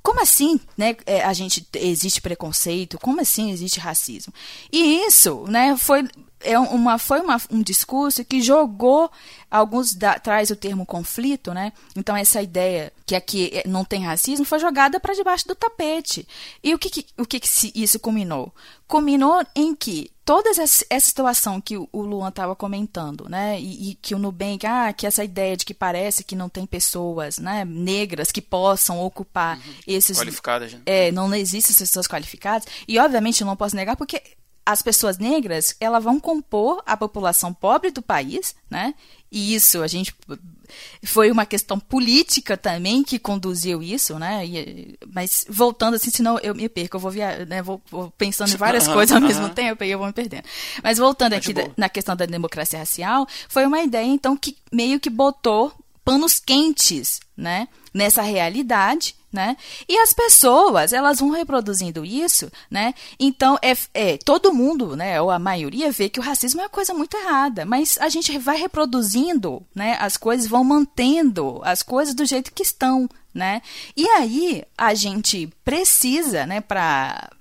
Speaker 2: como assim, né, é, a gente existe preconceito? Como assim existe racismo? E isso, né, foi é uma foi uma, um discurso que jogou alguns da, traz o termo conflito, né? Então essa ideia que aqui é, não tem racismo foi jogada para debaixo do tapete. E o que, que o que, que isso culminou? Culminou em que toda essa, essa situação que o Luan estava comentando, né, e, e, que o Nubank, ah, que essa ideia de que parece que não tem pessoas, né, negras que possam ocupar uhum. esses
Speaker 1: qualificadas,
Speaker 2: né? é, não existem pessoas qualificadas, e obviamente eu não posso negar porque as pessoas negras, elas vão compor a população pobre do país, né? E isso a gente foi uma questão política também que conduziu isso, né? E, mas voltando assim, senão eu me perco, eu vou, via, né? vou, vou pensando em várias uhum, coisas ao uhum. mesmo tempo e eu vou me perdendo. Mas voltando aqui da, na questão da democracia racial, foi uma ideia então que meio que botou panos quentes, né? Nessa realidade né? E as pessoas, elas vão reproduzindo isso, né? Então, é, é, todo mundo, né, ou a maioria vê que o racismo é uma coisa muito errada, mas a gente vai reproduzindo, né? As coisas vão mantendo as coisas do jeito que estão, né? E aí a gente precisa, né, para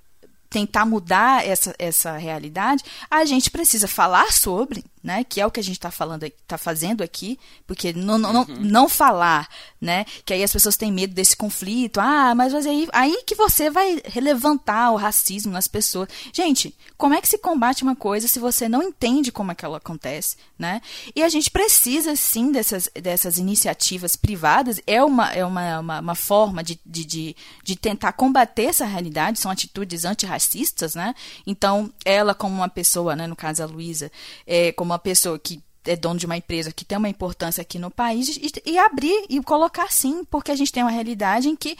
Speaker 2: tentar mudar essa, essa realidade, a gente precisa falar sobre, né? Que é o que a gente está falando, está fazendo aqui, porque não, não, uhum. não falar, né? Que aí as pessoas têm medo desse conflito. Ah, mas, mas aí, aí que você vai relevantar o racismo nas pessoas. Gente, como é que se combate uma coisa se você não entende como é que ela acontece, né? E a gente precisa sim dessas, dessas iniciativas privadas. É uma, é uma, uma, uma forma de, de, de, de tentar combater essa realidade. São atitudes antirracistas, né? Então, ela como uma pessoa, né? No caso a Luísa, é, como uma pessoa que é dono de uma empresa que tem uma importância aqui no país e, e, abrir e colocar sim, porque a gente tem uma realidade em que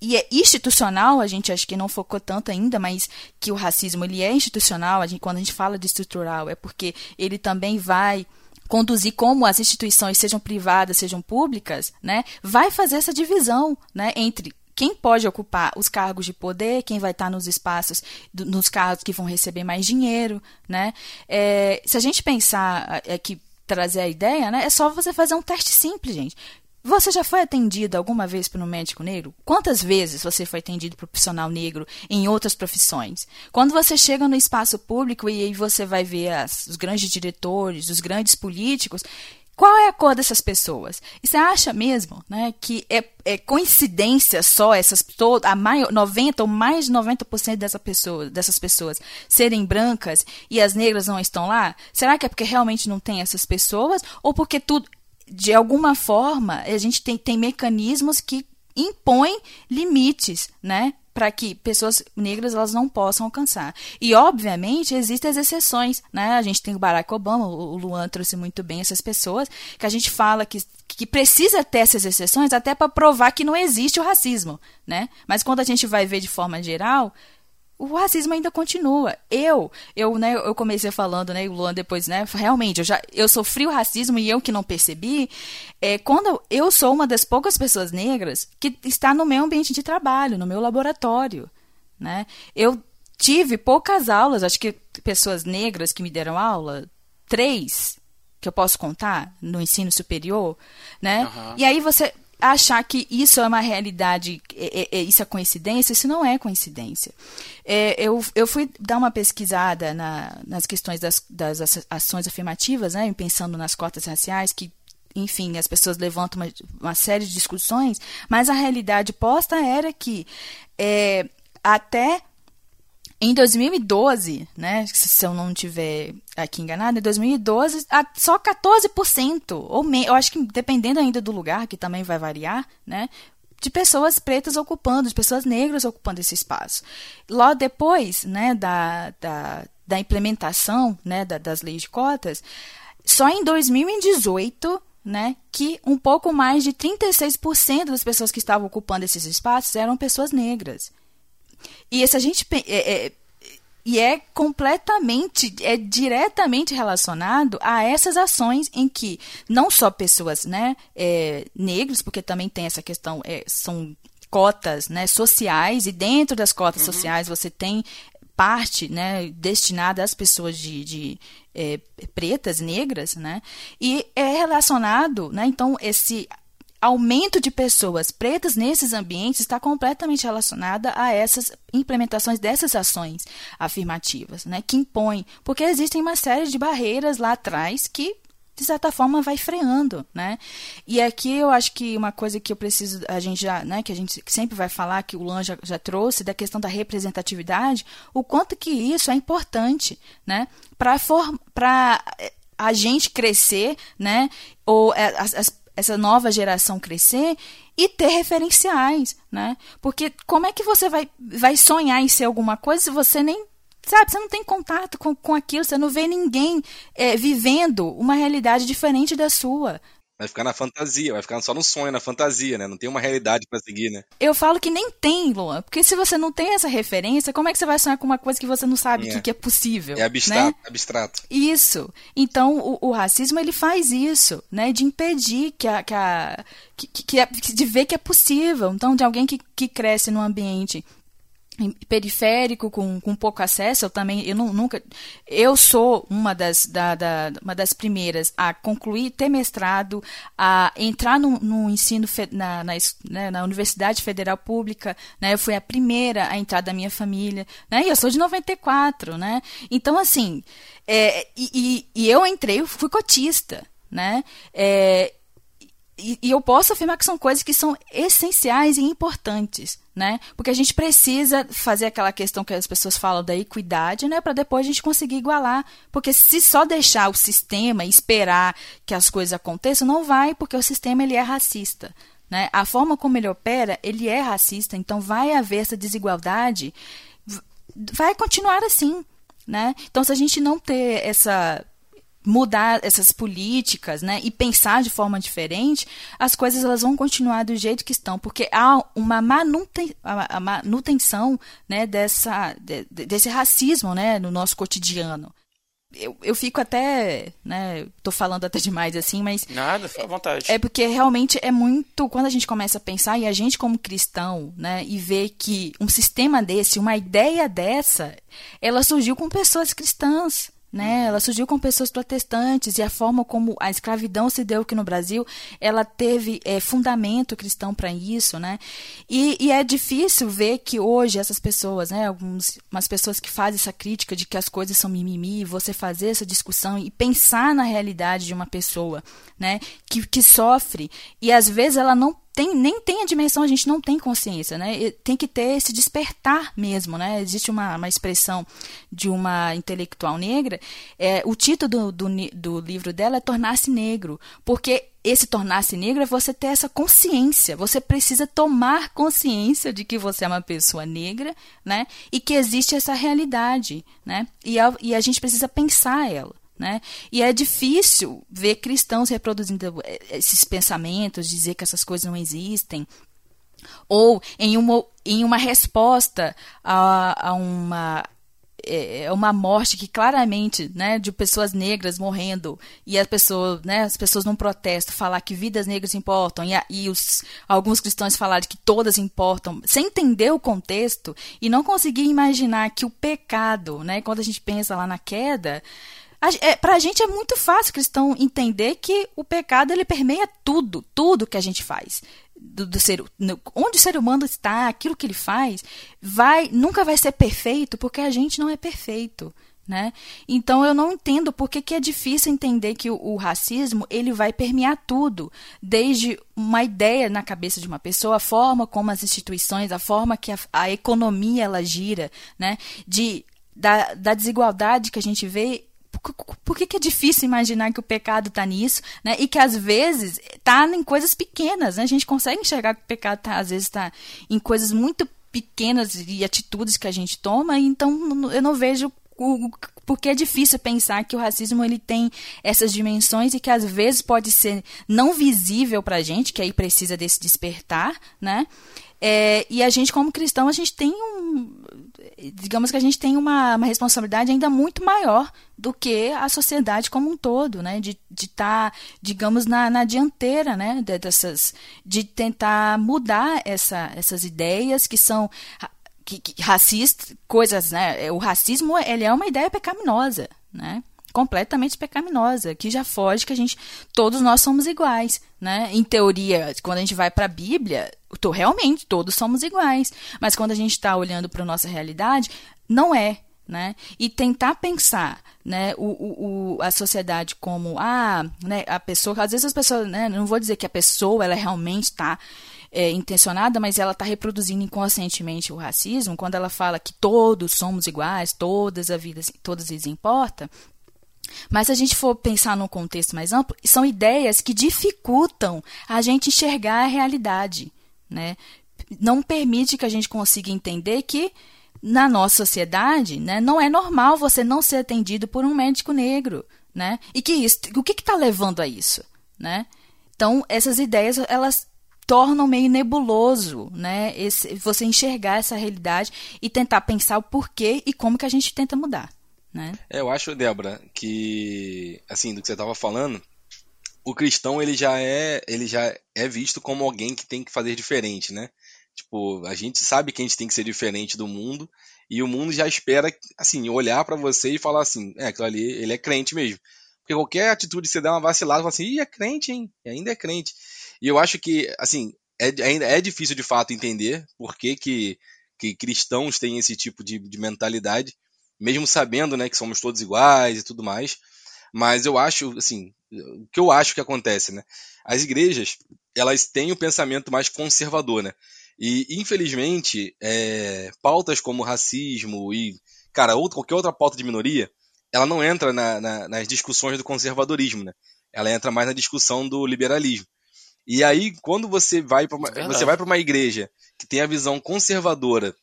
Speaker 2: e é institucional, a gente acho que não focou tanto ainda, mas que o racismo ele é institucional, a gente, quando a gente fala de estrutural, é porque ele também vai conduzir como as instituições, sejam privadas, sejam públicas, né, vai fazer essa divisão né, entre quem pode ocupar os cargos de poder, quem vai estar nos espaços, nos cargos que vão receber mais dinheiro, né? É, se a gente pensar é, que trazer a ideia, né, é só você fazer um teste simples, gente. Você já foi atendido alguma vez por um médico negro? Quantas vezes você foi atendido por um profissional negro em outras profissões? Quando você chega no espaço público e aí você vai ver as, os grandes diretores, os grandes políticos, qual é a cor dessas pessoas? E você acha mesmo né, que é, é coincidência só essas a maior, 90 ou mais de 90% dessa pessoa, dessas pessoas serem brancas e as negras não estão lá? Será que é porque realmente não tem essas pessoas? Ou porque tudo, de alguma forma, a gente tem, tem mecanismos que impõem limites, né? Para que pessoas negras elas não possam alcançar. E, obviamente, existem as exceções. Né? A gente tem o Barack Obama, o Luan trouxe muito bem essas pessoas, que a gente fala que, que precisa ter essas exceções até para provar que não existe o racismo. Né? Mas quando a gente vai ver de forma geral, o racismo ainda continua. Eu, eu, né, eu comecei falando, né, o Luan depois, né, realmente, eu já, eu sofri o racismo e eu que não percebi, é, quando eu sou uma das poucas pessoas negras que está no meu ambiente de trabalho, no meu laboratório, né, eu tive poucas aulas, acho que pessoas negras que me deram aula, três, que eu posso contar, no ensino superior, né, uhum. e aí você, achar que isso é uma realidade, é, é, é, isso é coincidência, isso não é coincidência. É, eu, eu fui dar uma pesquisada na, nas questões das, das ações afirmativas, né, pensando nas cotas raciais, que enfim, as pessoas levantam uma, uma, série de discussões, mas a realidade posta era que é, até em 2012, né, se eu não tiver aqui enganado, em 2012, só 14%, ou me, eu acho que dependendo ainda do lugar, que também vai variar, né, de pessoas pretas ocupando, de pessoas negras ocupando esse espaço. Logo depois, né, da, da, da implementação, né, da, das leis de cotas, só em 2018 né, que um pouco mais de 36% das pessoas que estavam ocupando esses espaços eram pessoas negras. E se a gente é, é, e é completamente, é diretamente relacionado a essas ações em que não só pessoas, né, é, negros, porque também tem essa questão, é, são cotas né, sociais e dentro das cotas uhum. sociais você tem parte né, destinada às pessoas de, de é, pretas, negras, né, e é relacionado, né, então, esse aumento de pessoas pretas nesses ambientes está completamente relacionada a essas implementações dessas ações afirmativas, né, que impõem, porque existem uma série de barreiras lá atrás que de certa forma vai freando, né? E aqui eu acho que uma coisa que eu preciso, a gente já, né, que a gente sempre vai falar, que o Lan já, já trouxe, da questão da representatividade, o quanto que isso é importante, né? Para eh, a gente crescer, né? Ou eh, as, as, essa nova geração crescer e ter referenciais, né? Porque como é que você vai, vai sonhar em ser alguma coisa se você nem Sabe, você não tem contato com, com aquilo, você não vê ninguém é, vivendo uma realidade diferente da sua.
Speaker 3: Vai ficar na fantasia, vai ficar só no sonho, na fantasia, né? Não tem uma realidade para seguir, né?
Speaker 2: Eu falo que nem tem, Luan. Porque se você não tem essa referência, como é que você vai sonhar com uma coisa que você não sabe é. que, que, é possível?
Speaker 3: É abstrato, né? abstrato.
Speaker 2: Isso. Então, o, o, racismo, ele faz isso, né? De impedir que a... Que a que, que, que, de ver que é possível. Então, de alguém que, que cresce num ambiente periférico com, com pouco acesso eu também eu não, nunca eu sou uma das da, da, uma das primeiras a concluir ter mestrado a entrar no, no ensino fe, na, na, né, na, universidade federal pública né eu fui a primeira a entrar da minha família né e eu sou de 94 né. Então assim é, e, e, e eu entrei eu fui cotista né é, e, e, eu posso afirmar que são coisas que são essenciais e importantes, né? Porque a gente precisa fazer aquela questão que as pessoas falam da equidade, né? Para depois a gente conseguir igualar. Porque se só deixar o sistema e esperar que as coisas aconteçam, não vai, porque o sistema ele é racista. Né? A forma como ele opera, ele é racista, então vai haver essa desigualdade, vai continuar assim. Né? Então, se a gente não ter essa mudar essas políticas, né, e pensar de forma diferente, as coisas elas vão continuar do jeito que estão, porque há uma manutenção, né, dessa, de, desse racismo, né, no nosso cotidiano. Eu, eu fico até, né, tô falando até demais assim, mas...
Speaker 1: Nada, fica à vontade.
Speaker 2: É porque realmente é muito, quando a gente começa a pensar, e a gente como cristão, né, e vê que um sistema desse, uma ideia dessa, ela surgiu com pessoas cristãs, né? Ela surgiu com pessoas protestantes e a forma como a escravidão se deu aqui no Brasil, ela teve é, fundamento cristão para isso, né? E, e, é difícil ver que hoje essas pessoas, né, algumas umas pessoas que fazem essa crítica de que as coisas são mimimi, você fazer essa discussão e pensar na realidade de uma pessoa, né, que, que sofre e às vezes ela não tem, nem tem a dimensão, a gente não tem consciência, né? Tem que ter esse despertar mesmo, né? Existe uma, uma expressão de uma intelectual negra, é, o título do, do, do livro dela é Tornar-se Negro, porque esse tornar-se negro é você ter essa consciência. Você precisa tomar consciência de que você é uma pessoa negra, né? E que existe essa realidade, né? E a, e a gente precisa pensar ela. Né? E é difícil ver cristãos reproduzindo esses pensamentos, dizer que essas coisas não existem, ou em uma, em uma resposta a, a uma é, é uma morte que claramente, né, de pessoas negras morrendo e as pessoas, né, as pessoas num protesto falar que vidas negras importam e, e os, alguns cristãos falar que todas importam, sem entender o contexto e não conseguir imaginar que o pecado, né, quando a gente pensa lá na queda, é, para a gente é muito fácil, cristão, entender que o pecado ele permeia tudo, tudo que a gente faz. Do, do ser, no, onde o ser humano está, aquilo que ele faz, vai nunca vai ser perfeito porque a gente não é perfeito. Né? Então eu não entendo por que, que é difícil entender que o, o, racismo ele vai permear tudo, desde uma ideia na cabeça de uma pessoa, a forma como as instituições, a forma que a, a economia ela gira, né? de, da, da desigualdade que a gente vê por que, que, é difícil imaginar que o pecado está nisso, né? E que às vezes está em coisas pequenas, né? A gente consegue enxergar que o pecado tá, às vezes está em coisas muito pequenas e atitudes que a gente toma, então eu não vejo porque é difícil pensar que o racismo ele tem essas dimensões e que às vezes pode ser não visível para a gente, que aí precisa desse despertar, né? É, e a gente como cristão a gente tem um digamos que a gente tem uma, uma responsabilidade ainda muito maior do que a sociedade como um todo, né? De estar, tá, digamos, na, na dianteira, né? Dessas, de tentar mudar essa, essas ideias que são que, que, coisas, né? O racismo ele é uma ideia pecaminosa, né? Completamente pecaminosa, que já foge que a gente, todos nós somos iguais, né? Em teoria, quando a gente vai para a Bíblia, tô, realmente todos somos iguais, mas quando a gente está olhando para a nossa realidade, não é, né? E tentar pensar, né, o, o, o, a sociedade como ah, né, a pessoa, às vezes as pessoas, né, não vou dizer que a pessoa ela realmente está é, intencionada, mas ela está reproduzindo inconscientemente o racismo quando ela fala que todos somos iguais, todas a vida, todas as vidas importa. Mas se a gente for pensar num contexto mais amplo, são ideias que dificultam a gente enxergar a realidade, né? Não permite que a gente consiga entender que na nossa sociedade, né, não é normal você não ser atendido por um médico negro, né? E que isso, o que está levando a isso, né? Então essas ideias elas tornam meio nebuloso, né? Esse, você enxergar essa realidade e tentar pensar o porquê e como que a gente tenta mudar né?
Speaker 3: É, eu acho, Débora, que assim, do que você estava falando, o cristão ele já é, ele já é visto como alguém que tem que fazer diferente, né? Tipo, a gente sabe que a gente tem que ser diferente do mundo e o mundo já espera, assim, olhar para você e falar assim, é, aquilo ali, ele é crente mesmo. Porque qualquer atitude que você der uma vacilada, fala assim, ih, é crente, hein? Ainda é crente. E eu acho que, assim, é, ainda é difícil de fato entender por que, que, que cristãos têm esse tipo de, de mentalidade mesmo sabendo né, que somos todos iguais e tudo mais. Mas eu acho, assim, o que eu acho que acontece, né? As igrejas, elas têm o um pensamento mais conservador, né? E, infelizmente, é, pautas como racismo e, cara, qualquer outra pauta de minoria, ela não entra na, na, nas discussões do conservadorismo, né? Ela entra mais na discussão do liberalismo. E aí, quando você vai para uma, você vai para uma igreja que tem a visão conservadora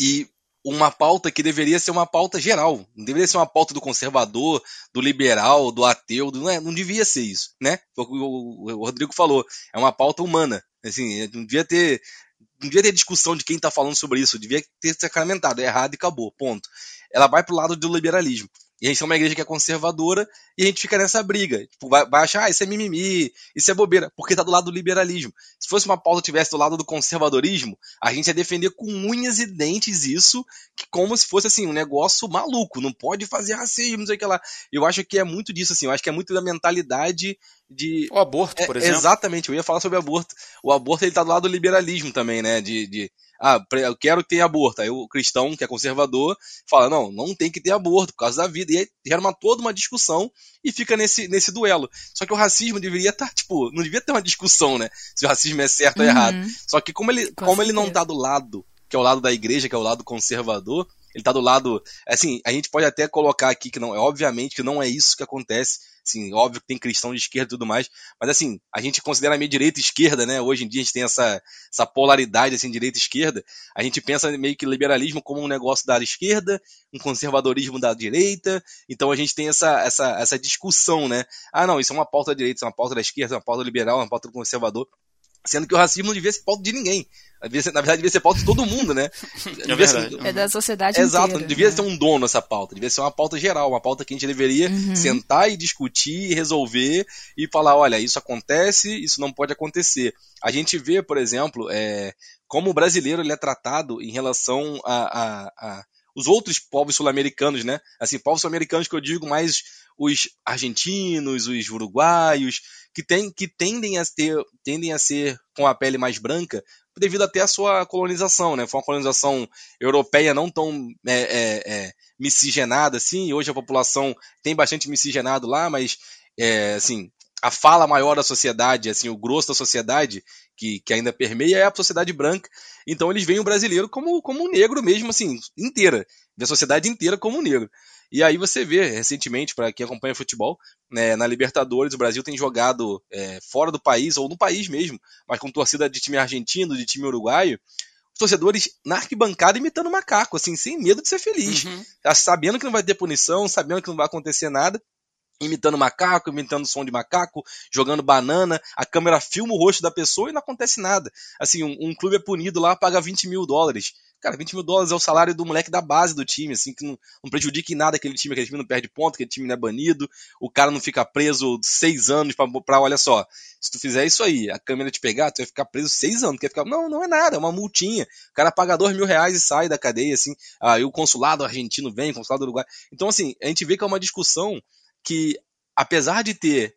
Speaker 3: e uma pauta que deveria ser uma pauta geral. Não deveria ser uma pauta do conservador, do liberal, do ateu. Do, não, é, não devia ser isso, né? O, o, o, Rodrigo falou. É uma pauta humana. Assim, não devia ter. Não devia ter discussão de quem está falando sobre isso. Devia ter sacramentado. É errado e acabou. Ponto. Ela vai para o lado do liberalismo. E a gente é uma igreja que é conservadora e a gente fica nessa briga. Tipo, vai, vai, achar, ah, isso é mimimi, isso é bobeira, porque tá do lado do liberalismo. Se fosse uma pauta que tivesse do lado do conservadorismo, a gente ia defender com unhas e dentes isso, que como se fosse assim, um negócio maluco, não pode fazer racismo, não sei o que lá. Eu acho que é muito disso, assim, eu acho que é muito da mentalidade de.
Speaker 1: O aborto,
Speaker 3: é,
Speaker 1: por exemplo.
Speaker 3: Exatamente, eu ia falar sobre aborto. O aborto ele tá do lado do liberalismo também, né? de, de ah, eu quero que tenha aborto. Aí o cristão, que é conservador, fala, não, não tem que ter aborto por causa da vida. E aí gera uma, toda uma discussão e fica nesse, nesse duelo. Só que o racismo deveria estar, tá, tipo, não devia ter uma discussão, né? Se o racismo é certo uhum. ou errado. Só que como ele, como ele não tá do lado, que é o lado da igreja, que é o lado conservador, ele tá do lado. Assim, a gente pode até colocar aqui que não é, obviamente, que não é isso que acontece. Assim, óbvio que tem cristão de esquerda e tudo mais, mas assim, a gente considera meio direita e esquerda, né? Hoje em dia a gente tem essa, essa polaridade, assim, direita e esquerda. A gente pensa meio que liberalismo como um negócio da esquerda, um conservadorismo da direita. Então a gente tem essa, essa, essa discussão, né? Ah, não, isso é uma pauta da direita, isso é uma pauta da esquerda, é uma pauta liberal, é uma pauta do conservador. Sendo que o racismo não devia ser pauta de ninguém. Ser, na verdade, devia ser pauta de todo mundo, né?
Speaker 2: É, ser, é da sociedade
Speaker 3: Exato,
Speaker 2: inteira,
Speaker 3: não devia
Speaker 2: né?
Speaker 3: ter um dono essa pauta, devia ser uma pauta geral, uma pauta que a gente deveria uhum. sentar e discutir, resolver e falar, olha, isso acontece, isso não pode acontecer. A gente vê, por exemplo, é, como o brasileiro ele é tratado em relação a, a, a os outros povos sul-americanos, né? Assim, povos sul-americanos que eu digo mais os argentinos, os uruguaios, que, tem, que tendem, a ter, tendem a ser com a pele mais branca devido até à sua colonização, né? Foi uma colonização europeia não tão é, é, é, miscigenada assim, hoje a população tem bastante miscigenado lá, mas é, assim, a fala maior da sociedade, assim, o grosso da sociedade que, que ainda permeia é a sociedade branca. Então eles veem o brasileiro como, como um negro mesmo, assim, inteira. A sociedade inteira como um negro. E aí você vê, recentemente, para quem acompanha futebol, né, na Libertadores, o Brasil tem jogado é, fora do país, ou no país mesmo, mas com torcida de time argentino, de time uruguaio, os torcedores na arquibancada imitando macaco, assim, sem medo de ser feliz. Uhum. Sabendo que não vai ter punição, sabendo que não vai acontecer nada, imitando macaco, imitando som de macaco, jogando banana, a câmera filma o rosto da pessoa e não acontece nada. Assim, um, um clube é punido lá, paga 20 mil dólares. Cara, 20 mil dólares é o salário do moleque da base do time, assim, que não, não em nada aquele time, aquele time não perde ponto, aquele time não é banido, o cara não fica preso seis anos pra, pra olha só, se tu fizer isso aí, a câmera te pegar, tu vai ficar preso seis anos, quer ficar, não, não é nada, é uma multinha, o cara paga dois mil reais e sai da cadeia, assim, aí o consulado argentino vem, o consulado uruguai, então assim, a gente vê que é uma discussão que, apesar de ter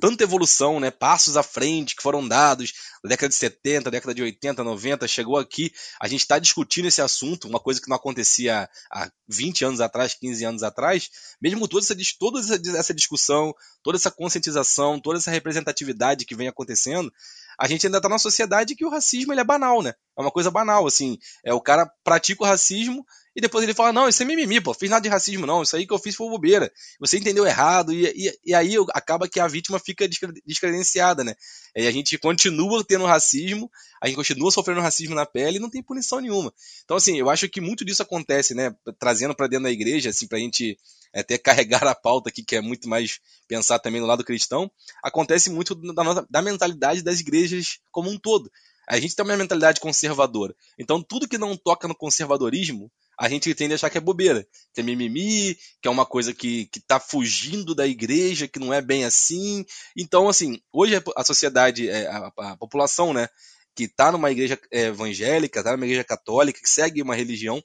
Speaker 3: tanta evolução, né, passos à frente que foram dados na década de 70, década de 80, 90, chegou aqui, a gente está discutindo esse assunto, uma coisa que não acontecia há 20 anos atrás, 15 anos atrás, mesmo toda essa, toda essa discussão, toda essa conscientização, toda essa representatividade que vem acontecendo, a gente ainda está numa sociedade que o racismo ele é banal, né? É uma coisa banal, assim. É o cara pratica o racismo e depois ele fala: Não, isso é mimimi, pô, fiz nada de racismo, não. Isso aí que eu fiz foi bobeira. Você entendeu errado, e, e, e aí acaba que a vítima fica descredenciada, né? E a gente continua tendo racismo, a gente continua sofrendo racismo na pele e não tem punição nenhuma. Então, assim, eu acho que muito disso acontece, né? Trazendo para dentro da igreja, assim, pra gente até carregar a pauta aqui, que é muito mais pensar também no lado cristão, acontece muito da, da mentalidade das igrejas como um todo. A gente tem uma mentalidade conservadora. Então, tudo que não toca no conservadorismo a gente tende a achar que é bobeira, que é mimimi, que é uma coisa que, que tá fugindo da igreja, que não é bem assim. Então, assim, hoje a sociedade, é, a, a população, né, que está numa igreja é, evangélica, está numa igreja católica, que segue uma religião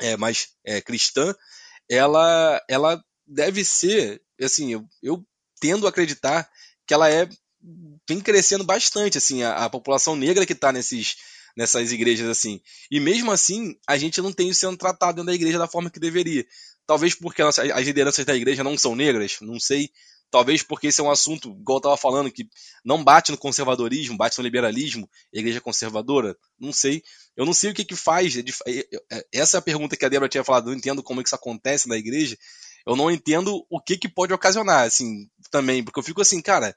Speaker 3: é, mais é, cristã, ela, ela deve ser, assim, eu, eu tendo a acreditar que ela é vem crescendo bastante, assim, a, a população negra que está nesses nessas igrejas assim. E mesmo assim, a gente não tem isso sendo tratado dentro da igreja da forma que deveria. Talvez porque as lideranças da igreja não são negras, não sei. Talvez porque esse é um assunto, igual eu falando, que não bate no conservadorismo, bate no liberalismo, igreja conservadora, não sei. Eu não sei o que que faz. Essa é a pergunta que a Débora tinha falado, eu não entendo como é que isso acontece na igreja. Eu não entendo o que que pode ocasionar, assim, também, porque eu fico assim, cara,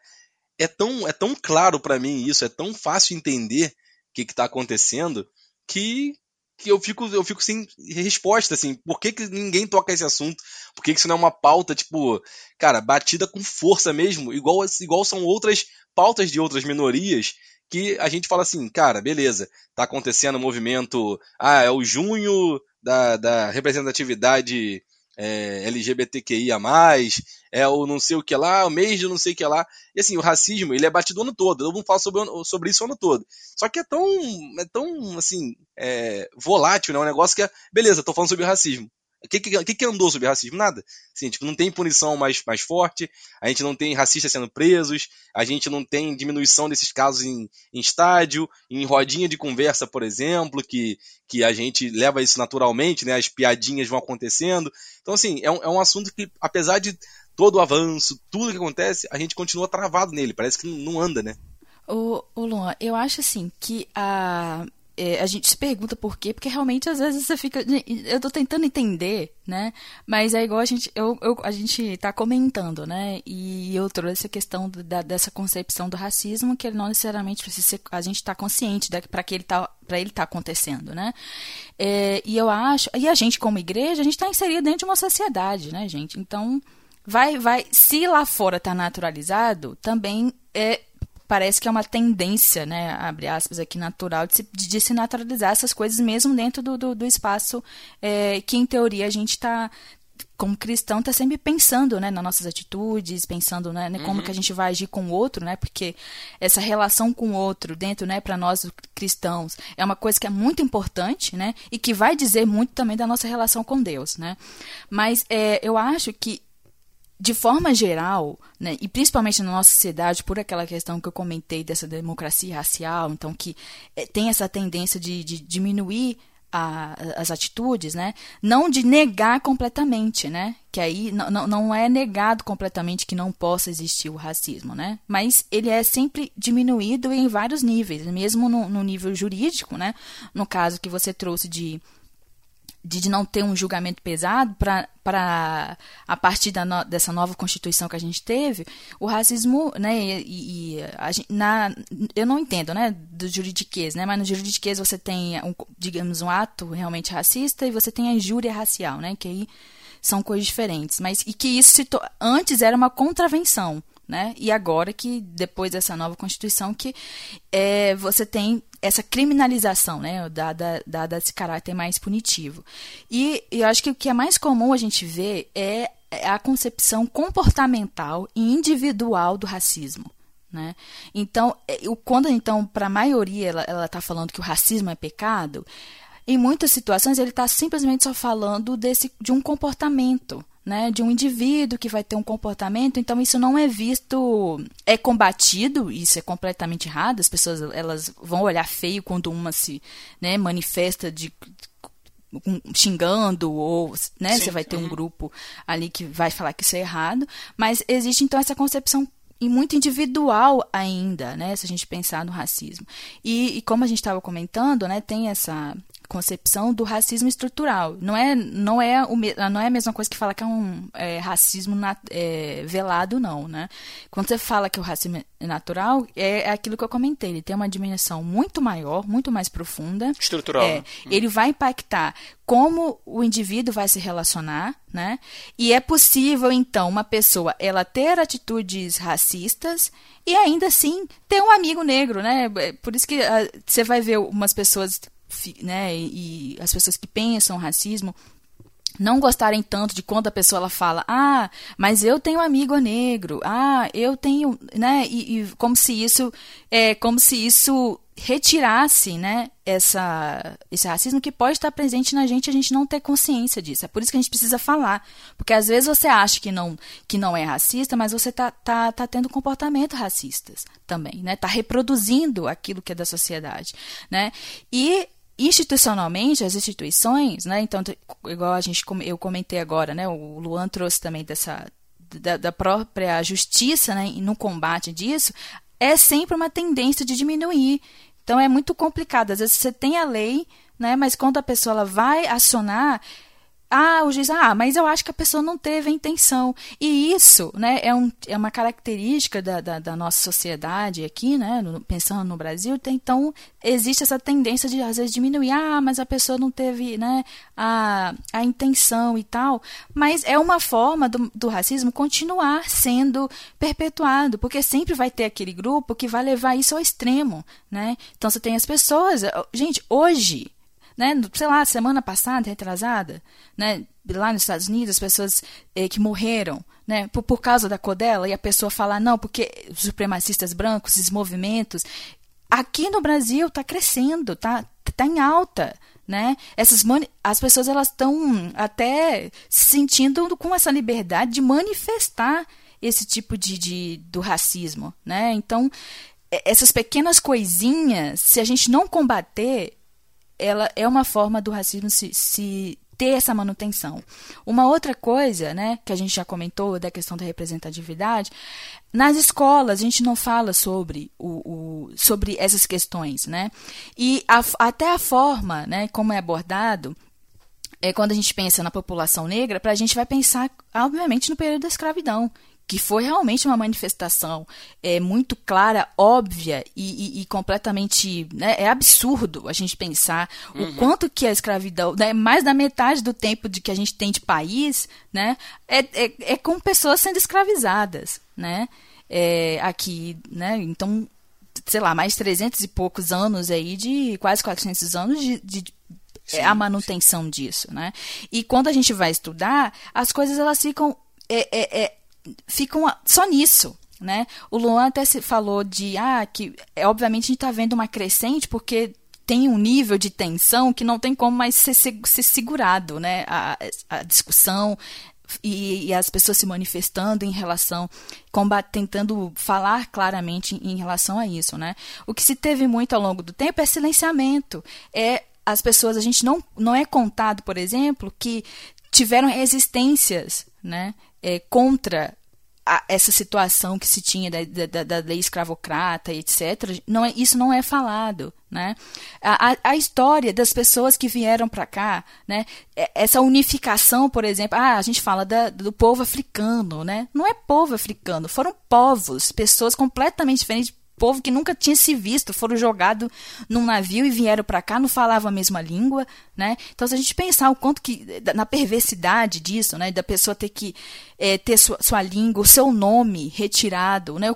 Speaker 3: é tão, é tão claro para mim isso, é tão fácil entender que está acontecendo, que, que eu fico eu fico sem resposta, assim, por que, que ninguém toca esse assunto? Por que, que isso não é uma pauta, tipo, cara, batida com força mesmo, igual, igual são outras pautas de outras minorias que a gente fala assim, cara, beleza, tá acontecendo um movimento, ah, é o junho da, da representatividade é, LGBTQIA+, é o não sei o que lá, o mês de não sei o que lá. E assim, o racismo, ele é batido o ano todo. Eu não falo sobre, sobre isso o ano todo. Só que é tão, é tão assim, é, volátil, né? Um negócio que é, beleza, tô falando sobre racismo. O que, que, que, andou sobre racismo? Nada. Assim, tipo, não tem punição mais, mais forte, a gente não tem racistas sendo presos, a gente não tem diminuição desses casos em, em estádio, em rodinha de conversa, por exemplo, que, que a gente leva isso naturalmente, né? As piadinhas vão acontecendo. Então, assim, é um, é um assunto que, apesar de todo o avanço, tudo que acontece, a gente continua travado nele, parece que não anda, né?
Speaker 2: O, o Luan, eu acho assim que a é, a gente se pergunta por quê, porque realmente às vezes você fica. Eu tô tentando entender, né? Mas é igual a gente, eu, eu, a gente tá comentando, né? E eu trouxe a questão da, dessa concepção do racismo, que ele não necessariamente precisa ser. A gente tá consciente para que ele tá para ele tá acontecendo, né? É, e eu acho. E a gente, como igreja, a gente está inserido dentro de uma sociedade, né, gente? Então. Vai, vai, se lá fora tá naturalizado, também é, parece que é uma tendência, né, abre aspas aqui, natural, de se, de se naturalizar essas coisas mesmo dentro do, do, do espaço é, que, em teoria, a gente está como cristão está sempre pensando né nas nossas atitudes pensando né, uhum. como que a gente vai agir com o outro né porque essa relação com o outro dentro né para nós cristãos é uma coisa que é muito importante né e que vai dizer muito também da nossa relação com Deus né mas é, eu acho que de forma geral, né, e principalmente na nossa sociedade, por aquela questão que eu comentei dessa democracia racial, então que é, tem essa tendência de, de diminuir a, as atitudes, né, não de negar completamente, né, que aí não, não é negado completamente que não possa existir o racismo, né, mas ele é sempre diminuído em vários níveis, mesmo no, no nível jurídico, né, no caso que você trouxe de de não ter um julgamento pesado para a partir da no, dessa nova constituição que a gente teve o racismo né e, e a, na eu não entendo né do juridiquês né mas no juridiquês você tem um, digamos um ato realmente racista e você tem a injúria racial né que aí são coisas diferentes. Mas e que isso antes era uma contravenção né? E agora que, depois dessa nova Constituição, que é, você tem essa criminalização, né? Dada, dada esse caráter mais punitivo. E eu acho que o que é mais comum a gente ver é a concepção comportamental e individual do racismo. Né? Então, é, quando então para a maioria ela está falando que o racismo é pecado, em muitas situações ele está simplesmente só falando desse, de um comportamento, né, de um indivíduo que vai ter um comportamento, então isso não é visto, é combatido, isso é completamente errado, as pessoas elas vão olhar feio quando uma se né, manifesta de xingando ou né, Sim, você vai ter um grupo ali que vai falar que isso é errado, mas existe então essa concepção e muito individual ainda, né, se a gente pensar no racismo. E, e como a gente estava comentando, né, tem essa concepção do racismo estrutural. Não é, não é, o, não é a mesma coisa que falar que é um é, racismo nat, é, velado, não, né? Quando você fala que o racismo é natural, é, aquilo que eu comentei. Ele tem uma dimensão muito maior, muito mais profunda.
Speaker 1: Estrutural.
Speaker 2: É, hum. Ele vai impactar como o indivíduo vai se relacionar, né? E é possível, então, uma pessoa ela ter atitudes racistas e ainda assim ter um amigo negro, né? É, por isso que uh, você vai ver umas pessoas né, e, as pessoas que pensam racismo não gostarem tanto de quando a pessoa ela fala, ah, mas eu tenho amigo negro, ah, eu tenho, né, e, e como se isso, é, como se isso retirasse, né, essa, esse racismo que pode estar presente na gente, a gente não ter consciência disso. É por isso que a gente precisa falar, porque às vezes você acha que não, que não é racista, mas você tá, tá, tá tendo comportamentos racistas também, né, tá reproduzindo aquilo que é da sociedade, né, e institucionalmente as instituições, né? Então, igual a gente eu comentei agora, né? O Luan trouxe também dessa da, da própria justiça, né? no combate disso, é sempre uma tendência de diminuir. Então é muito complicado. Às vezes você tem a lei, né? Mas quando a pessoa ela vai acionar ah, o juiz, ah, mas eu acho que a pessoa não teve a intenção. E isso né, é, um, é uma característica da, da, da nossa sociedade aqui, né, no, pensando no Brasil. Tem, então, existe essa tendência de, às vezes, diminuir. Ah, mas a pessoa não teve né, a, a intenção e tal. Mas é uma forma do, do racismo continuar sendo perpetuado, porque sempre vai ter aquele grupo que vai levar isso ao extremo. Né? Então, você tem as pessoas. Gente, hoje né, sei lá, semana passada, retrasada, né, lá nos Estados Unidos, as pessoas eh, que morreram, né, por, por causa da codela, e a pessoa falar, não, porque os supremacistas brancos, esses movimentos, aqui no Brasil está crescendo, tá, tá em alta, né? Essas as pessoas elas estão até se sentindo com essa liberdade de manifestar esse tipo de, de do racismo, né? Então essas pequenas coisinhas, se a gente não combater, ela é uma forma do racismo se, se ter essa manutenção. Uma outra coisa, né, que a gente já comentou da questão da representatividade, nas escolas a gente não fala sobre, o, o sobre essas questões, né? E a, até a forma, né, como é abordado, é quando a gente pensa na população negra, para a gente vai pensar, obviamente, no período da escravidão, que foi realmente uma manifestação é, muito clara, óbvia e, e, e completamente né, é absurdo a gente pensar uhum. o quanto que a escravidão, né, mais da metade do tempo de que a gente tem de país, né, é, é, é com pessoas sendo escravizadas, né, é, aqui, né, então sei lá, mais 300 e poucos anos aí de quase 400 anos de, de Sim, a manutenção sim. disso, né? E quando a gente vai estudar, as coisas elas ficam é, é, é, ficam só nisso. Né? O Luan até falou de ah, que é, obviamente a gente está vendo uma crescente porque tem um nível de tensão que não tem como mais ser, ser segurado, né? A, a discussão e, e, as pessoas se manifestando em relação, combat, tentando falar claramente em, em relação a isso, né? O que se teve muito ao longo do tempo é silenciamento, é as pessoas, a gente não, não é contado, por exemplo, que tiveram resistências, né? é, contra a, essa situação que se tinha da, da, da, lei escravocrata, etc., não é, isso não é falado. Né? A, a, história das pessoas que vieram para cá, né? É, essa unificação, por exemplo, ah, a gente fala da, do povo africano, né? não é povo africano, foram povos, pessoas completamente diferentes, povo que nunca tinha se visto, foram jogados num navio e vieram para cá, não falavam a mesma língua, né? Então, se a gente pensar o quanto que, na perversidade disso, né, da pessoa ter que é, ter sua, sua língua, o seu nome retirado, né?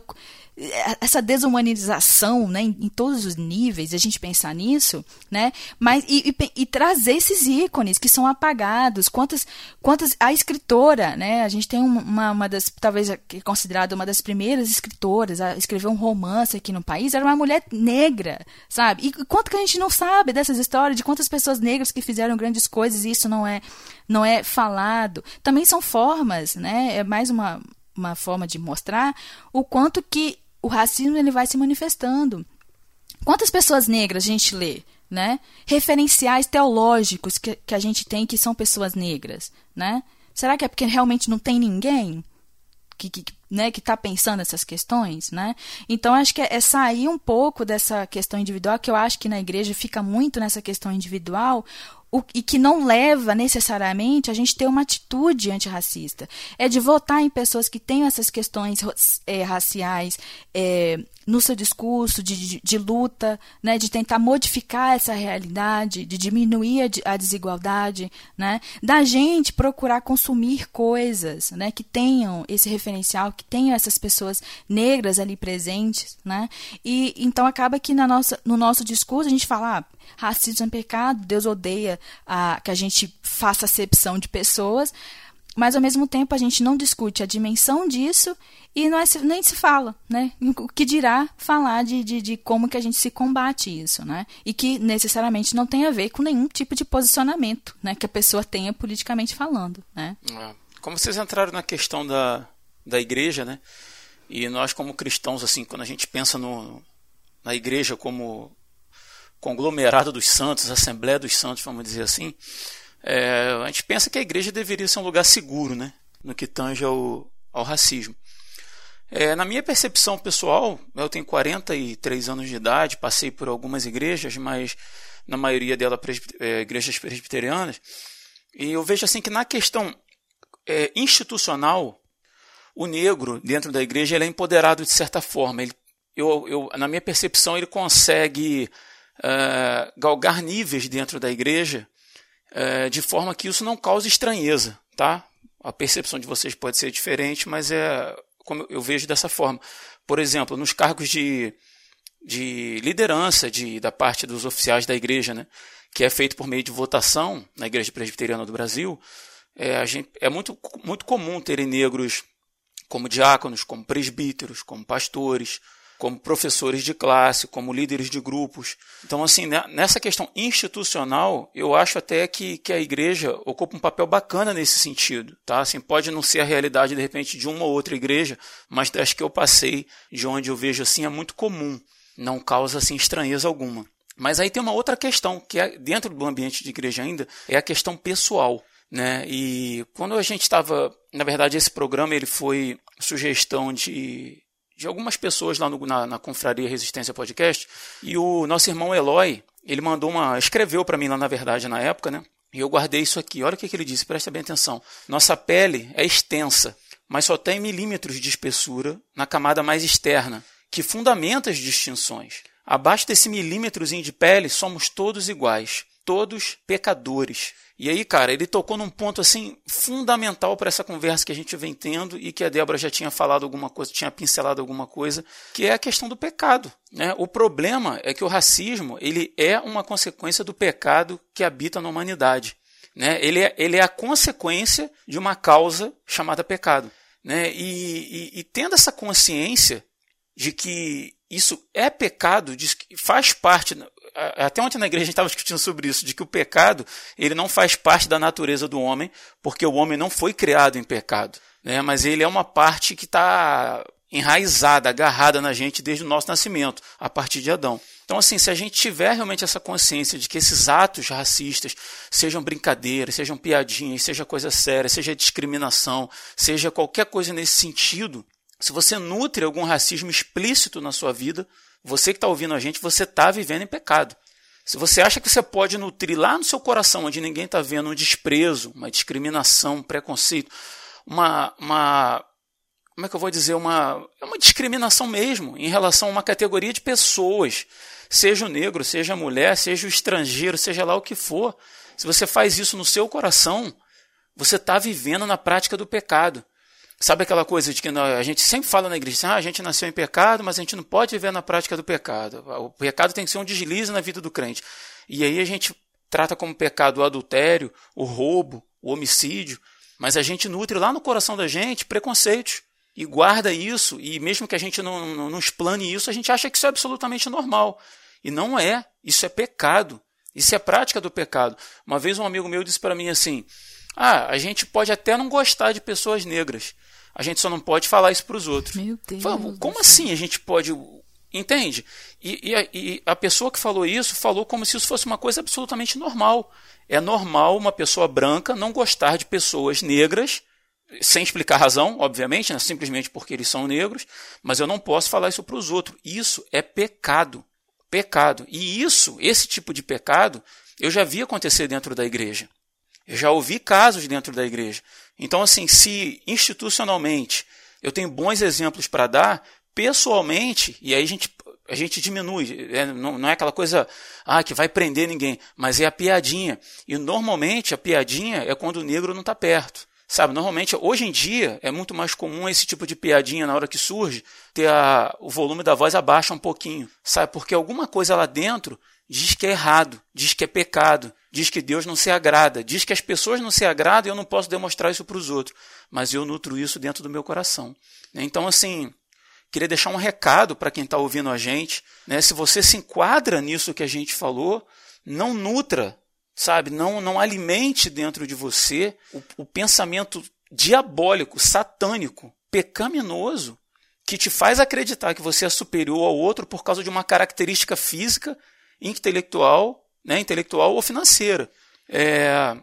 Speaker 2: Essa desumanização né, em, em, todos os níveis, a gente pensar nisso, né, mas e, e, e, trazer esses ícones que são apagados. Quantas, quantas a escritora, né, a gente tem uma, uma das, talvez é considerada uma das primeiras escritoras a escrever um romance aqui no país, era uma mulher negra, sabe? E quanto que a gente não sabe dessas histórias, de quantas pessoas negras que fizeram grandes coisas e isso não é, não é falado. Também são formas, né, é mais uma, uma forma de mostrar o quanto que o racismo ele vai se manifestando. Quantas pessoas negras a gente lê? Né? Referenciais teológicos que, que a gente tem que são pessoas negras. Né? Será que é porque realmente não tem ninguém que, que, né, que está pensando essas questões? Né? Então, acho que é, é sair um pouco dessa questão individual, que eu acho que na igreja fica muito nessa questão individual, o, e que não leva necessariamente a gente ter uma atitude antirracista. É de votar em pessoas que tenham essas questões é, raciais é, no seu discurso de, de, de, luta, né, de tentar modificar essa realidade, de diminuir a, a, desigualdade, né, da gente procurar consumir coisas né, que tenham esse referencial, que tenham essas pessoas negras ali presentes. Né, e então acaba que na nossa, no nosso discurso a gente fala. Ah, racismo é pecado, Deus odeia a, que a gente faça acepção de pessoas, mas ao mesmo tempo a gente não discute a dimensão disso e não é, nem se fala, né? O que dirá falar de, de, de, como que a gente se combate isso, né? E que necessariamente não tem a ver com nenhum tipo de posicionamento, né? Que a pessoa tenha politicamente falando, né?
Speaker 1: É. Como vocês entraram na questão da, da igreja, né? E nós como cristãos, assim, quando a gente pensa no, na igreja como conglomerado dos santos, Assembleia dos Santos, vamos dizer assim, é, a gente pensa que a igreja deveria ser um lugar seguro, né, no que tange ao, ao racismo. É, na minha percepção pessoal, eu tenho 43 anos de idade, passei por algumas igrejas, mas na maioria delas é, igrejas presbiterianas, e eu vejo assim que na questão é, institucional, o negro dentro da igreja ele é empoderado de certa forma. Ele, eu, eu, na minha percepção, ele consegue uh, galgar níveis dentro da igreja uh, de forma que isso não cause estranheza, tá? A percepção de vocês pode ser diferente, mas é como eu vejo dessa forma. Por exemplo, nos cargos de, de liderança de, da parte dos oficiais da igreja, né, que é feito por meio de votação na Igreja Presbiteriana do Brasil, é, gente, é muito, muito comum terem negros como diáconos, como presbíteros, como pastores, como professores de classe, como líderes de grupos. Então, assim, né, nessa questão institucional, eu acho até que, que a igreja ocupa um papel bacana nesse sentido. Tá? Assim, pode não ser a realidade, de repente, de uma ou outra igreja, mas das que eu passei, de onde eu vejo assim, é muito comum. Não causa assim, estranheza alguma. Mas aí tem uma outra questão, que é dentro do ambiente de igreja ainda, é a questão pessoal. Né? E quando a gente estava, na verdade, esse programa ele foi sugestão de de algumas pessoas lá no, na, na Confraria Resistência Podcast. E o nosso irmão Eloy, ele mandou uma. escreveu para mim lá, na verdade, na época, né? E eu guardei isso aqui. Olha o que, que ele disse, presta bem atenção. Nossa pele é extensa, mas só tem milímetros de espessura na camada mais externa, que fundamenta as distinções. Abaixo desse milímetrozinho de pele, somos todos iguais, todos pecadores. E aí, cara, ele tocou num ponto assim fundamental para essa conversa que a gente vem tendo e que a Débora já tinha falado alguma coisa, tinha pincelado alguma coisa, que é a questão do pecado. Né? O problema é que o racismo ele é uma consequência do pecado que habita na humanidade. Né? Ele, é, ele é a consequência de uma causa chamada pecado. Né? E, e, e tendo essa consciência de que isso é pecado, faz parte, até ontem na igreja a gente estava discutindo sobre isso, de que o pecado ele não faz parte da natureza do homem, porque o homem não foi criado em pecado, né? mas ele é uma parte que está enraizada, agarrada na gente desde o nosso nascimento, a partir de Adão. Então, assim, se a gente tiver realmente essa consciência de que esses atos racistas sejam brincadeiras, sejam piadinhas, seja coisa séria, seja discriminação, seja qualquer coisa nesse sentido, se você nutre algum racismo explícito na sua vida, você que está ouvindo a gente, você está vivendo em pecado. Se você acha que você pode nutrir lá no seu coração, onde ninguém está vendo, um desprezo, uma discriminação, um preconceito, uma, uma como é que eu vou dizer, uma, é uma discriminação mesmo em relação a uma categoria de pessoas, seja o negro, seja a mulher, seja o estrangeiro, seja lá o que for. Se você faz isso no seu coração, você está vivendo na prática do pecado. Sabe aquela coisa de que a gente sempre fala na igreja, ah, a gente nasceu em pecado, mas a gente não pode viver na prática do pecado. O pecado tem que ser um deslize na vida do crente. E aí a gente trata como pecado o adultério, o roubo, o homicídio, mas a gente nutre lá no coração da gente preconceitos e guarda isso, e mesmo que a gente não, não, não explane isso, a gente acha que isso é absolutamente normal. E não é. Isso é pecado. Isso é prática do pecado. Uma vez um amigo meu disse para mim assim: Ah, a gente pode até não gostar de pessoas negras. A gente só não pode falar isso para os outros.
Speaker 2: Meu Deus.
Speaker 1: Falei, como assim a gente pode. Entende? E, e, e, a pessoa que falou isso falou como se isso fosse uma coisa absolutamente normal. É normal uma pessoa branca não gostar de pessoas negras sem explicar razão, obviamente, né? simplesmente porque eles são negros, mas eu não posso falar isso para os outros. Isso é pecado. Pecado. E isso, esse tipo de pecado, eu já vi acontecer dentro da igreja. Eu já ouvi casos dentro da igreja. Então, assim, se institucionalmente eu tenho bons exemplos para dar, pessoalmente, e aí a gente, a gente diminui, é, não, não, é aquela coisa ah, que vai prender ninguém, mas é a piadinha. E normalmente a piadinha é quando o negro não está perto. Sabe, normalmente, hoje em dia, é muito mais comum esse tipo de piadinha na hora que surge, ter a, o volume da voz abaixa um pouquinho, sabe? Porque alguma coisa lá dentro diz que é errado, diz que é pecado, diz que Deus não se agrada, diz que as pessoas não se agradam e eu não posso demonstrar isso para os outros, mas eu nutro isso dentro do meu coração. Então, assim, queria deixar um recado para quem está ouvindo a gente, né? Se você se enquadra nisso que a gente falou, não nutra sabe? Não, não alimente dentro de você o, o pensamento diabólico, satânico, pecaminoso, que te faz acreditar que você é superior ao outro por causa de uma característica física, intelectual, né, intelectual ou financeira. É,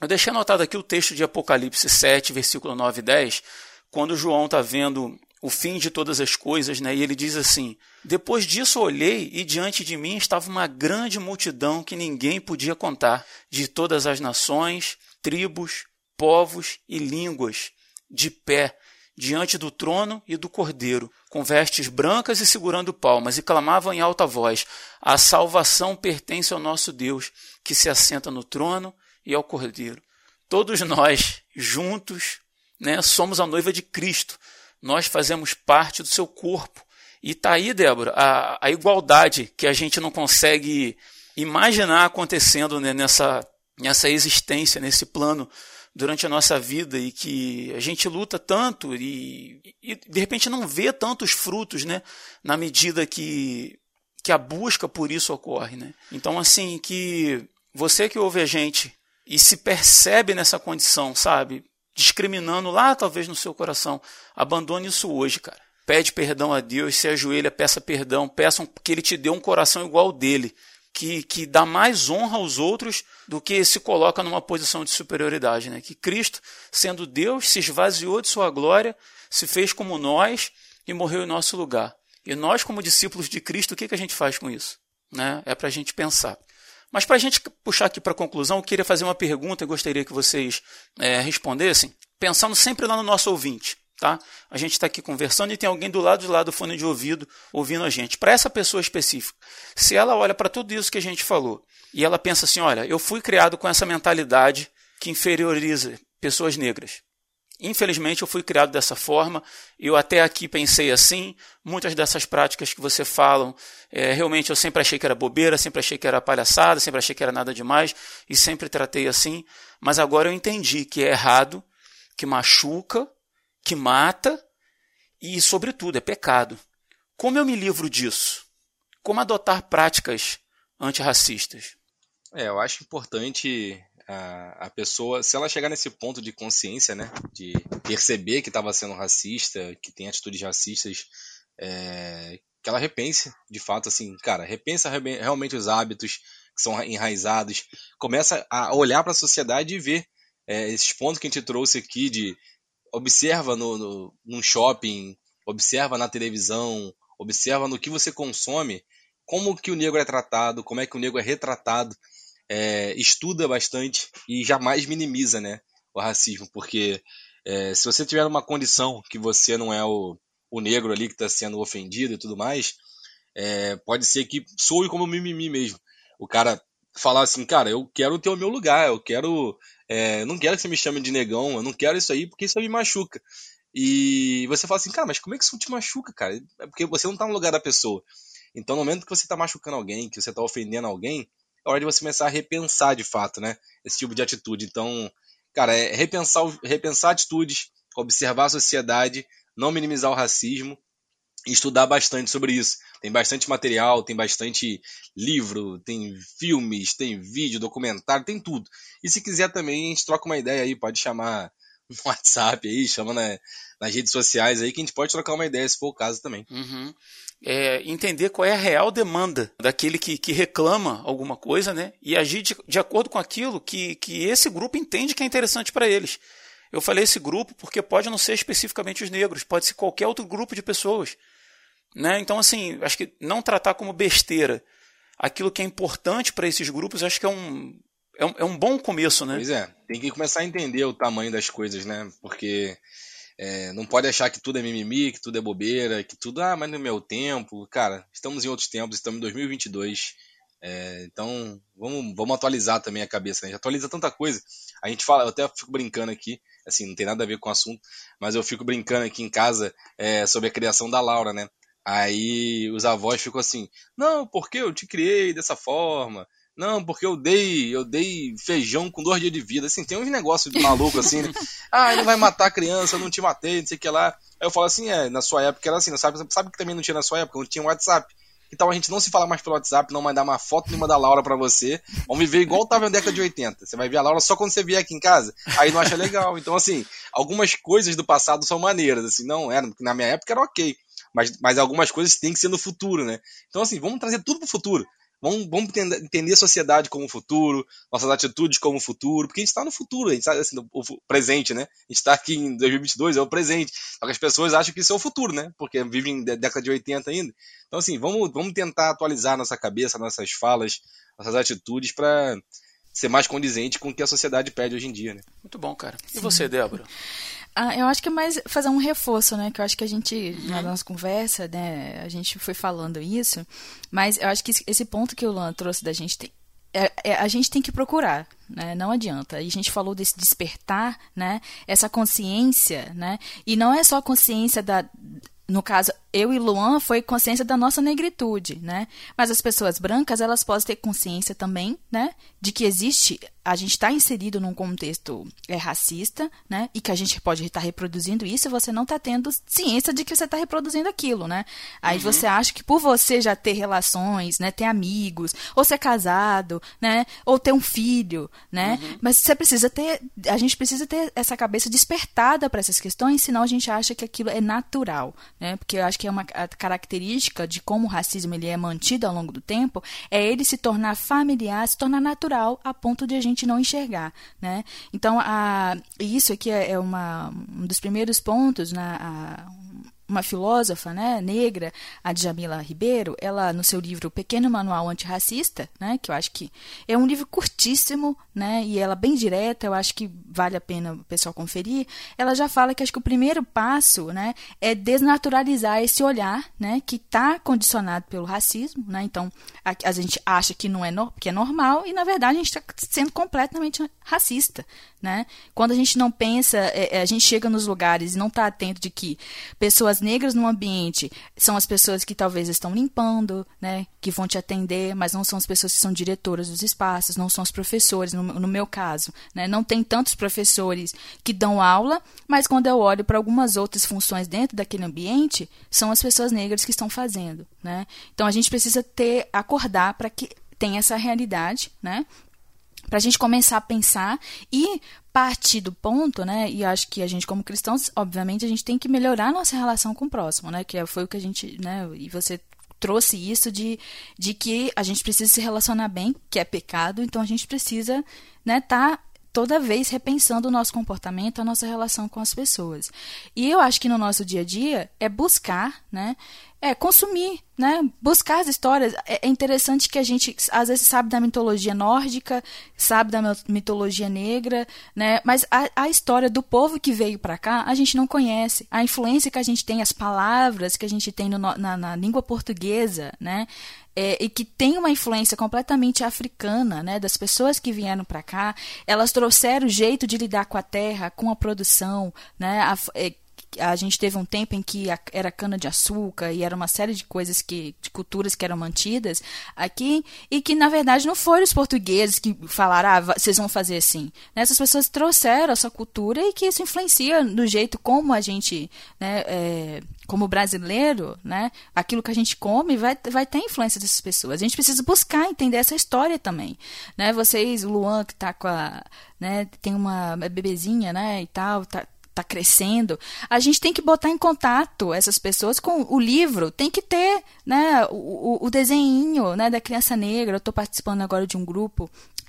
Speaker 1: eu deixei anotado aqui o texto de Apocalipse 7, versículo 9 e 10, quando João está vendo o fim de todas as coisas, né? E ele diz assim: Depois disso olhei e diante de mim estava uma grande multidão que ninguém podia contar, de todas as nações, tribos, povos e línguas, de pé, diante do trono e do cordeiro, com vestes brancas e segurando palmas, e clamavam em alta voz: A salvação pertence ao nosso Deus, que se assenta no trono e ao cordeiro. Todos nós, juntos, né, somos a noiva de Cristo nós fazemos parte do seu corpo. E tá aí, Débora, a, a igualdade que a gente não consegue imaginar acontecendo né, nessa, nessa existência, nesse plano durante a nossa vida e que a gente luta tanto e, e de repente não vê tantos frutos, né, na medida que, que a busca por isso ocorre, né? Então assim que você que ouve a gente e se percebe nessa condição, sabe? discriminando lá, talvez no seu coração. Abandone isso hoje, cara. Pede perdão a Deus, se ajoelha, peça perdão, peça que Ele te dê um coração igual ao dele, que, que dá mais honra aos outros do que se coloca numa posição de superioridade. Né? Que Cristo, sendo Deus, se esvaziou de sua glória, se fez como nós e morreu em nosso lugar. E nós, como discípulos de Cristo, o que, que a gente faz com isso? Né? É para a gente pensar. Mas para a gente puxar aqui para a conclusão, eu queria fazer uma pergunta e gostaria que vocês é, respondessem, pensando sempre lá no nosso ouvinte. Tá? A gente está aqui conversando e tem alguém do lado de lá do fone de ouvido ouvindo a gente. Para essa pessoa específica, se ela olha para tudo isso que a gente falou e ela pensa assim: olha, eu fui criado com essa mentalidade que inferioriza pessoas negras. Infelizmente, eu fui criado dessa forma. Eu até aqui pensei assim. Muitas dessas práticas que você falam, é, realmente eu sempre achei que era bobeira, sempre achei que era palhaçada, sempre achei que era nada demais e sempre tratei assim. Mas agora eu entendi que é errado, que machuca, que mata e, sobretudo, é pecado. Como eu me livro disso? Como adotar práticas antirracistas?
Speaker 3: É, eu acho importante a, a pessoa, se ela chegar nesse ponto de consciência, né, de perceber que estava sendo racista, que tem atitudes racistas, é, que ela repense, de fato, assim, cara, repensa realmente os hábitos que são enraizados, começa a olhar para a sociedade e ver é, esses pontos que a gente trouxe aqui de observa no, no, num shopping, observa na televisão, observa no que você consome, como que o negro é tratado, como é que o negro é retratado é, estuda bastante e jamais minimiza né, o racismo, porque É, se você tiver uma condição que você não é o, o negro ali que está sendo ofendido e tudo mais, é, pode ser que soe como mimimi mesmo. O cara falar assim, cara, eu quero ter o meu lugar, eu quero. É, não quero que você me chame de negão, eu não quero isso aí porque isso aí me machuca. E você fala assim, cara, mas como é que isso te machuca, cara? É porque você não tá no lugar da pessoa. Então, no momento que você tá machucando alguém, que você tá ofendendo alguém, é hora de você começar a repensar de fato, né? Esse tipo de atitude. Então, cara, é repensar, repensar atitudes, observar a sociedade, não minimizar o racismo estudar bastante sobre isso. Tem bastante material, tem bastante livro, tem filmes, tem vídeo, documentário, tem tudo. E se quiser também, a gente troca uma ideia aí, pode chamar no WhatsApp aí, chama na, nas redes sociais aí, que a gente pode trocar uma ideia se for o caso também.
Speaker 1: Uhum. É, entender qual é a real demanda daquele que, que reclama alguma coisa, né? E agir de, de acordo com aquilo que, que esse grupo entende que é interessante para eles. Eu falei esse grupo porque pode não ser especificamente os negros, pode ser qualquer outro grupo de pessoas. Né? Então, assim, acho que não tratar como besteira aquilo que é importante para esses grupos, acho que é um, é um, é um bom começo, né?
Speaker 3: Pois é, tem que começar a entender o tamanho das coisas, né? Porque é, não pode achar que tudo é mimimi, que tudo é bobeira, que tudo, ah, mas no meu tempo. Cara, estamos em outros tempos, estamos em 2022. É, então, vamos, vamos atualizar também a cabeça, né? A gente atualiza tanta coisa. A gente fala, eu até fico brincando aqui, assim, não tem nada a ver com o assunto, mas eu fico brincando aqui em casa é, sobre a criação da Laura, né? Aí os avós ficam assim, não, porque eu te criei dessa forma, não, porque eu dei, eu dei feijão com dois dias de vida. Assim, tem uns negócios de maluco assim, né? Ah, ele vai matar a criança, eu não te matei, não sei o que lá. Aí eu falo assim, é, na sua época era assim, sabe, sabe que também não tinha na sua época? Não tinha WhatsApp. Então a gente não se fala mais pelo WhatsApp, não mandar uma foto nenhuma da Laura para você. Vamos viver igual tava na década de 80. Você vai ver a Laura só quando você vier aqui em casa. Aí não acha legal. Então, assim, algumas coisas do passado são maneiras. Assim, não era, na minha época era ok mas, mas algumas coisas têm que ser no futuro, né? Então, assim, vamos trazer tudo para o futuro. Vamos, vamos entender a sociedade como futuro, nossas atitudes como futuro, porque a gente está no futuro, a gente está assim, no presente, né? A gente está aqui em 2022, é o presente. Só que as pessoas acham que isso é o futuro, né? Porque vivem na década de 80 ainda. Então, assim, vamos, vamos tentar atualizar nossa cabeça, nossas falas, nossas atitudes para ser mais condizente com o que a sociedade pede hoje em dia, né?
Speaker 1: Muito bom, cara. E você, Débora?
Speaker 2: Ah, eu acho que é mais fazer um reforço, né? Que eu acho que a gente, uhum. na nossa conversa, né, a gente foi falando isso, mas eu acho que esse ponto que o Luan trouxe da gente tem, é, é, a gente tem que procurar, né? Não adianta. E a gente falou desse despertar, né? Essa consciência, né? E não é só a consciência da, no caso, eu e Luan foi consciência da nossa negritude, né? Mas as pessoas brancas, elas podem ter consciência também, né? De que existe a gente está inserido num contexto é, racista, né? E que a gente pode estar reproduzindo isso e você não está tendo ciência de que você está reproduzindo aquilo, né? Aí uhum. você acha que por você já ter relações, né? Ter amigos, ou ser casado, né? Ou ter um filho, né? Uhum. Mas você precisa ter, a gente precisa ter essa cabeça despertada para essas questões, senão a gente acha que aquilo é natural, né? Porque eu acho que é uma característica de como o racismo ele é mantido ao longo do tempo, é ele se tornar familiar, se tornar natural a ponto de a gente gente não enxergar, né? Então, a, isso aqui é, é uma, um dos primeiros pontos, né? A, uma filósofa né, negra, a Djamila Ribeiro, ela no seu livro Pequeno Manual Antirracista, né, que eu acho que é um livro curtíssimo, né, e ela bem direta, eu acho que vale a pena o pessoal conferir, ela já fala que acho que o primeiro passo né, é desnaturalizar esse olhar né, que está condicionado pelo racismo, né, então a, a, gente acha que não é, no, que é normal e na verdade a gente está sendo completamente racista, né? Quando a gente não pensa, é, é, a gente chega nos lugares e não está atento de que pessoas negras no ambiente são as pessoas que talvez estão limpando, né? Que vão te atender, mas não são as pessoas que são diretoras dos espaços, não são os professores, no, no meu caso, né? Não tem tantos professores que dão aula, mas quando eu olho para algumas outras funções dentro daquele ambiente, são as pessoas negras que estão fazendo, né? Então a gente precisa ter acordar para que tenha essa realidade, né? Para a gente começar a pensar e partir do ponto, né? E acho que a gente, como cristãos, obviamente, a gente tem que melhorar nossa relação com o próximo, né? Que foi o que a gente, né? E você trouxe isso de, de que a gente precisa se relacionar bem, que é pecado, então a gente precisa, né? Tá toda vez repensando o nosso comportamento, a nossa relação com as pessoas. E eu acho que no nosso dia a dia é buscar, né? É consumir, né? Buscar as histórias. É, é interessante que a gente às vezes sabe da mitologia nórdica, sabe da mitologia negra, né? Mas a, a história do povo que veio para cá a gente não conhece. A influência que a gente tem, as palavras que a gente tem no, na, na língua portuguesa, né? É, e que tem uma influência completamente africana, né, das pessoas que vieram para cá, elas trouxeram o jeito de lidar com a terra, com a produção, né, a, é, a gente teve um tempo em que era cana de açúcar e era uma série de coisas que de culturas que eram mantidas aqui e que na verdade não foram os portugueses que falaram ah, vocês vão fazer assim né? essas pessoas trouxeram essa cultura e que isso influencia no jeito como a gente né, é, como brasileiro né aquilo que a gente come vai, vai ter influência dessas pessoas a gente precisa buscar entender essa história também né vocês o Luan que está com a né tem uma bebezinha né e tal tá está crescendo, a gente tem que botar em contato essas pessoas com o livro, tem que ter né, o, o desenho né, da criança negra. Eu estou participando agora de um grupo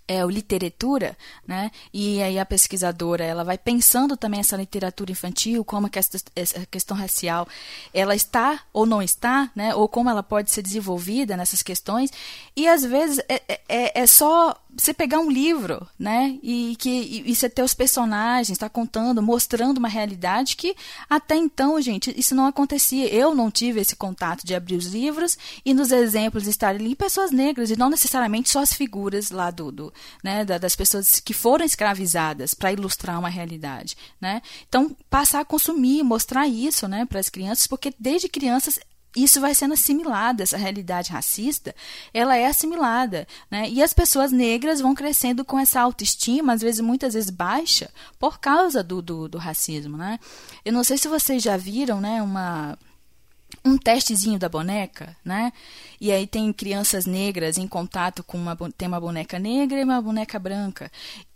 Speaker 2: é o literatura, né? E aí a pesquisadora ela vai pensando também essa literatura infantil, como que essa, essa questão racial ela está ou não está, né? Ou como ela pode ser desenvolvida nessas questões. E às vezes é, é, é, é só você pegar um livro, né? E que e, e você ter os personagens, está contando, mostrando uma realidade que até então, gente, isso não acontecia. Eu não tive esse contato de abrir os livros e nos exemplos estarem ali pessoas negras e não necessariamente só as figuras lá do, do né, das pessoas que foram escravizadas para ilustrar uma realidade, né? Então, passar a consumir, mostrar isso, né, para as crianças, porque desde crianças isso vai sendo assimilado, essa realidade racista, ela é assimilada, né? E as pessoas negras vão crescendo com essa autoestima, às vezes, muitas vezes baixa, por causa do, do, do racismo, né? Eu não sei se vocês já viram, né, uma um testezinho da boneca, né? E aí tem crianças negras em contato com uma tem uma boneca negra e uma boneca branca.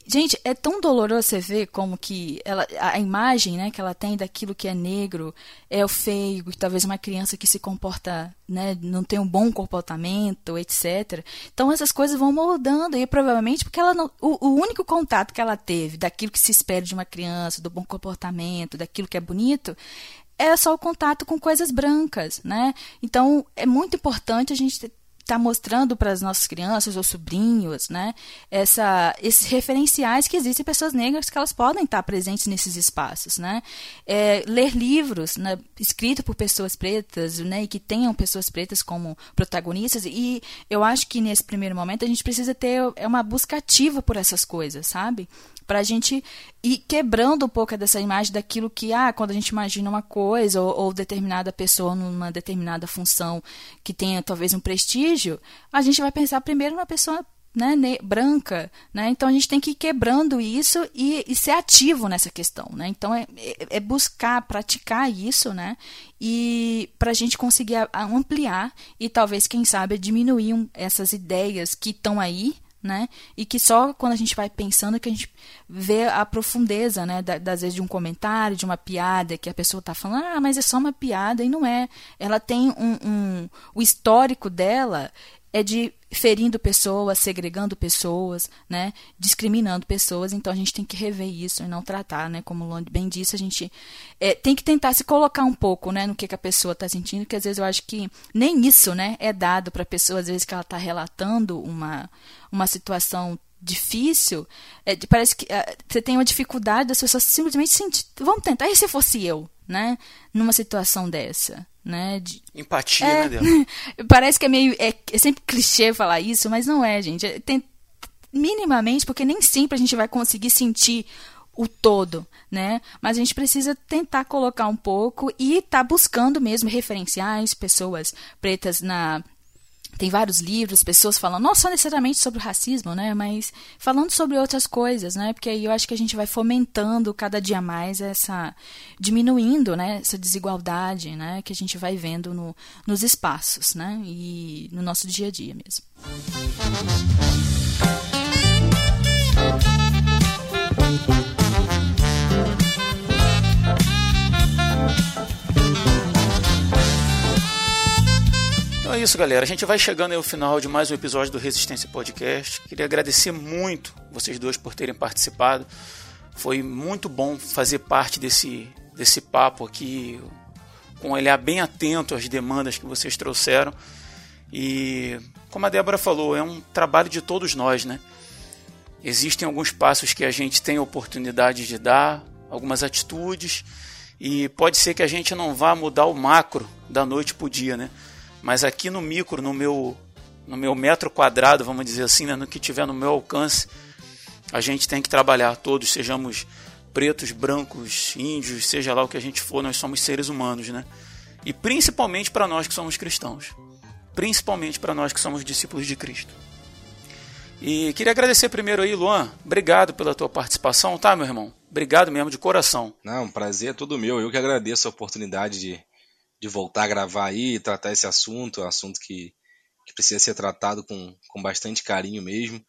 Speaker 2: Gente, é tão doloroso você ver como que ela, a imagem né, que ela tem daquilo que é negro é o feio, talvez uma criança que se comporta, né, não tem um bom comportamento, etc. Então essas coisas vão moldando e provavelmente porque ela não, o, o único contato que ela teve daquilo que se espera de uma criança, do bom comportamento, daquilo que é bonito, é só o contato com coisas brancas, né? Então é muito importante a gente está mostrando para as nossas crianças ou sobrinhos, né, essa, esses referenciais que existem pessoas negras que elas podem estar presentes nesses espaços, né, é, ler livros, né, escritos por pessoas pretas, né, e que tenham pessoas pretas como protagonistas e eu acho que nesse primeiro momento a gente precisa ter é uma busca ativa por essas coisas, sabe? Para a gente ir quebrando um pouco dessa imagem daquilo que, ah, quando a gente imagina uma coisa ou, ou determinada pessoa numa determinada função que tenha talvez um prestígio, a gente vai pensar primeiro numa pessoa né, branca, né? Então a gente tem que ir quebrando isso e, e ser ativo nessa questão, né? Então é, é, é buscar praticar isso, né? E para a gente conseguir ampliar e talvez quem sabe diminuir essas ideias que estão aí, né? E que só quando a gente vai pensando que a gente vê a profundeza, né? Da, das vezes de um comentário, de uma piada, que a pessoa está falando, ah, mas é só uma piada, e não é. Ela tem um, um o histórico dela é de ferindo pessoas, segregando pessoas, né, discriminando pessoas. Então a gente tem que rever isso e não tratar, né, como o bem disse, a gente é, tem que tentar se colocar um pouco, né, no que, que a pessoa está sentindo, porque às vezes eu acho que nem isso, né, é dado para a pessoa às vezes que ela está relatando uma uma situação difícil, é, parece que é, você tem uma dificuldade das pessoas simplesmente sentir, vamos tentar, e se fosse eu, né, numa situação dessa, né? De...
Speaker 1: Empatia, é,
Speaker 2: né, Parece que é meio. É, é, sempre clichê falar isso, mas não é, gente. É, tem, minimamente, porque nem sempre a gente vai conseguir sentir o todo, né? Mas a gente precisa tentar colocar um pouco e tá buscando mesmo referenciais, pessoas pretas na tem vários livros, pessoas falando, não só necessariamente sobre racismo, né, mas falando sobre outras coisas, né, porque aí eu acho que a gente vai fomentando cada dia mais essa, diminuindo, né, essa desigualdade, né, que a gente vai vendo no, nos espaços, né, e no nosso dia a dia mesmo.
Speaker 1: Eu isso, galera. A gente vai chegando ao final de mais um episódio do Resistência Podcast. Queria agradecer muito vocês dois por terem participado. Foi muito bom fazer parte desse, desse papo aqui, com um olhar bem atento às demandas que vocês trouxeram. E, como a Débora falou, é um trabalho de todos nós, né? Existem alguns passos que a gente tem oportunidade de dar, algumas atitudes, e pode ser que a gente não vá mudar o macro da noite para o dia, né? Mas aqui no micro, no meu, no meu metro quadrado, vamos dizer assim, né? no que tiver no meu alcance, a gente tem que trabalhar todos, sejamos pretos, brancos, índios, seja lá o que a gente for, nós somos seres humanos, né? E principalmente para nós que somos cristãos. Principalmente para nós que somos discípulos de Cristo. E queria agradecer primeiro aí, Luan. Obrigado pela tua participação, tá, meu irmão? Obrigado mesmo, de coração.
Speaker 3: Não, prazer é todo meu. Eu que agradeço a oportunidade de, de voltar a gravar aí e tratar esse assunto. É um assunto que, que precisa ser tratado com, com bastante carinho mesmo.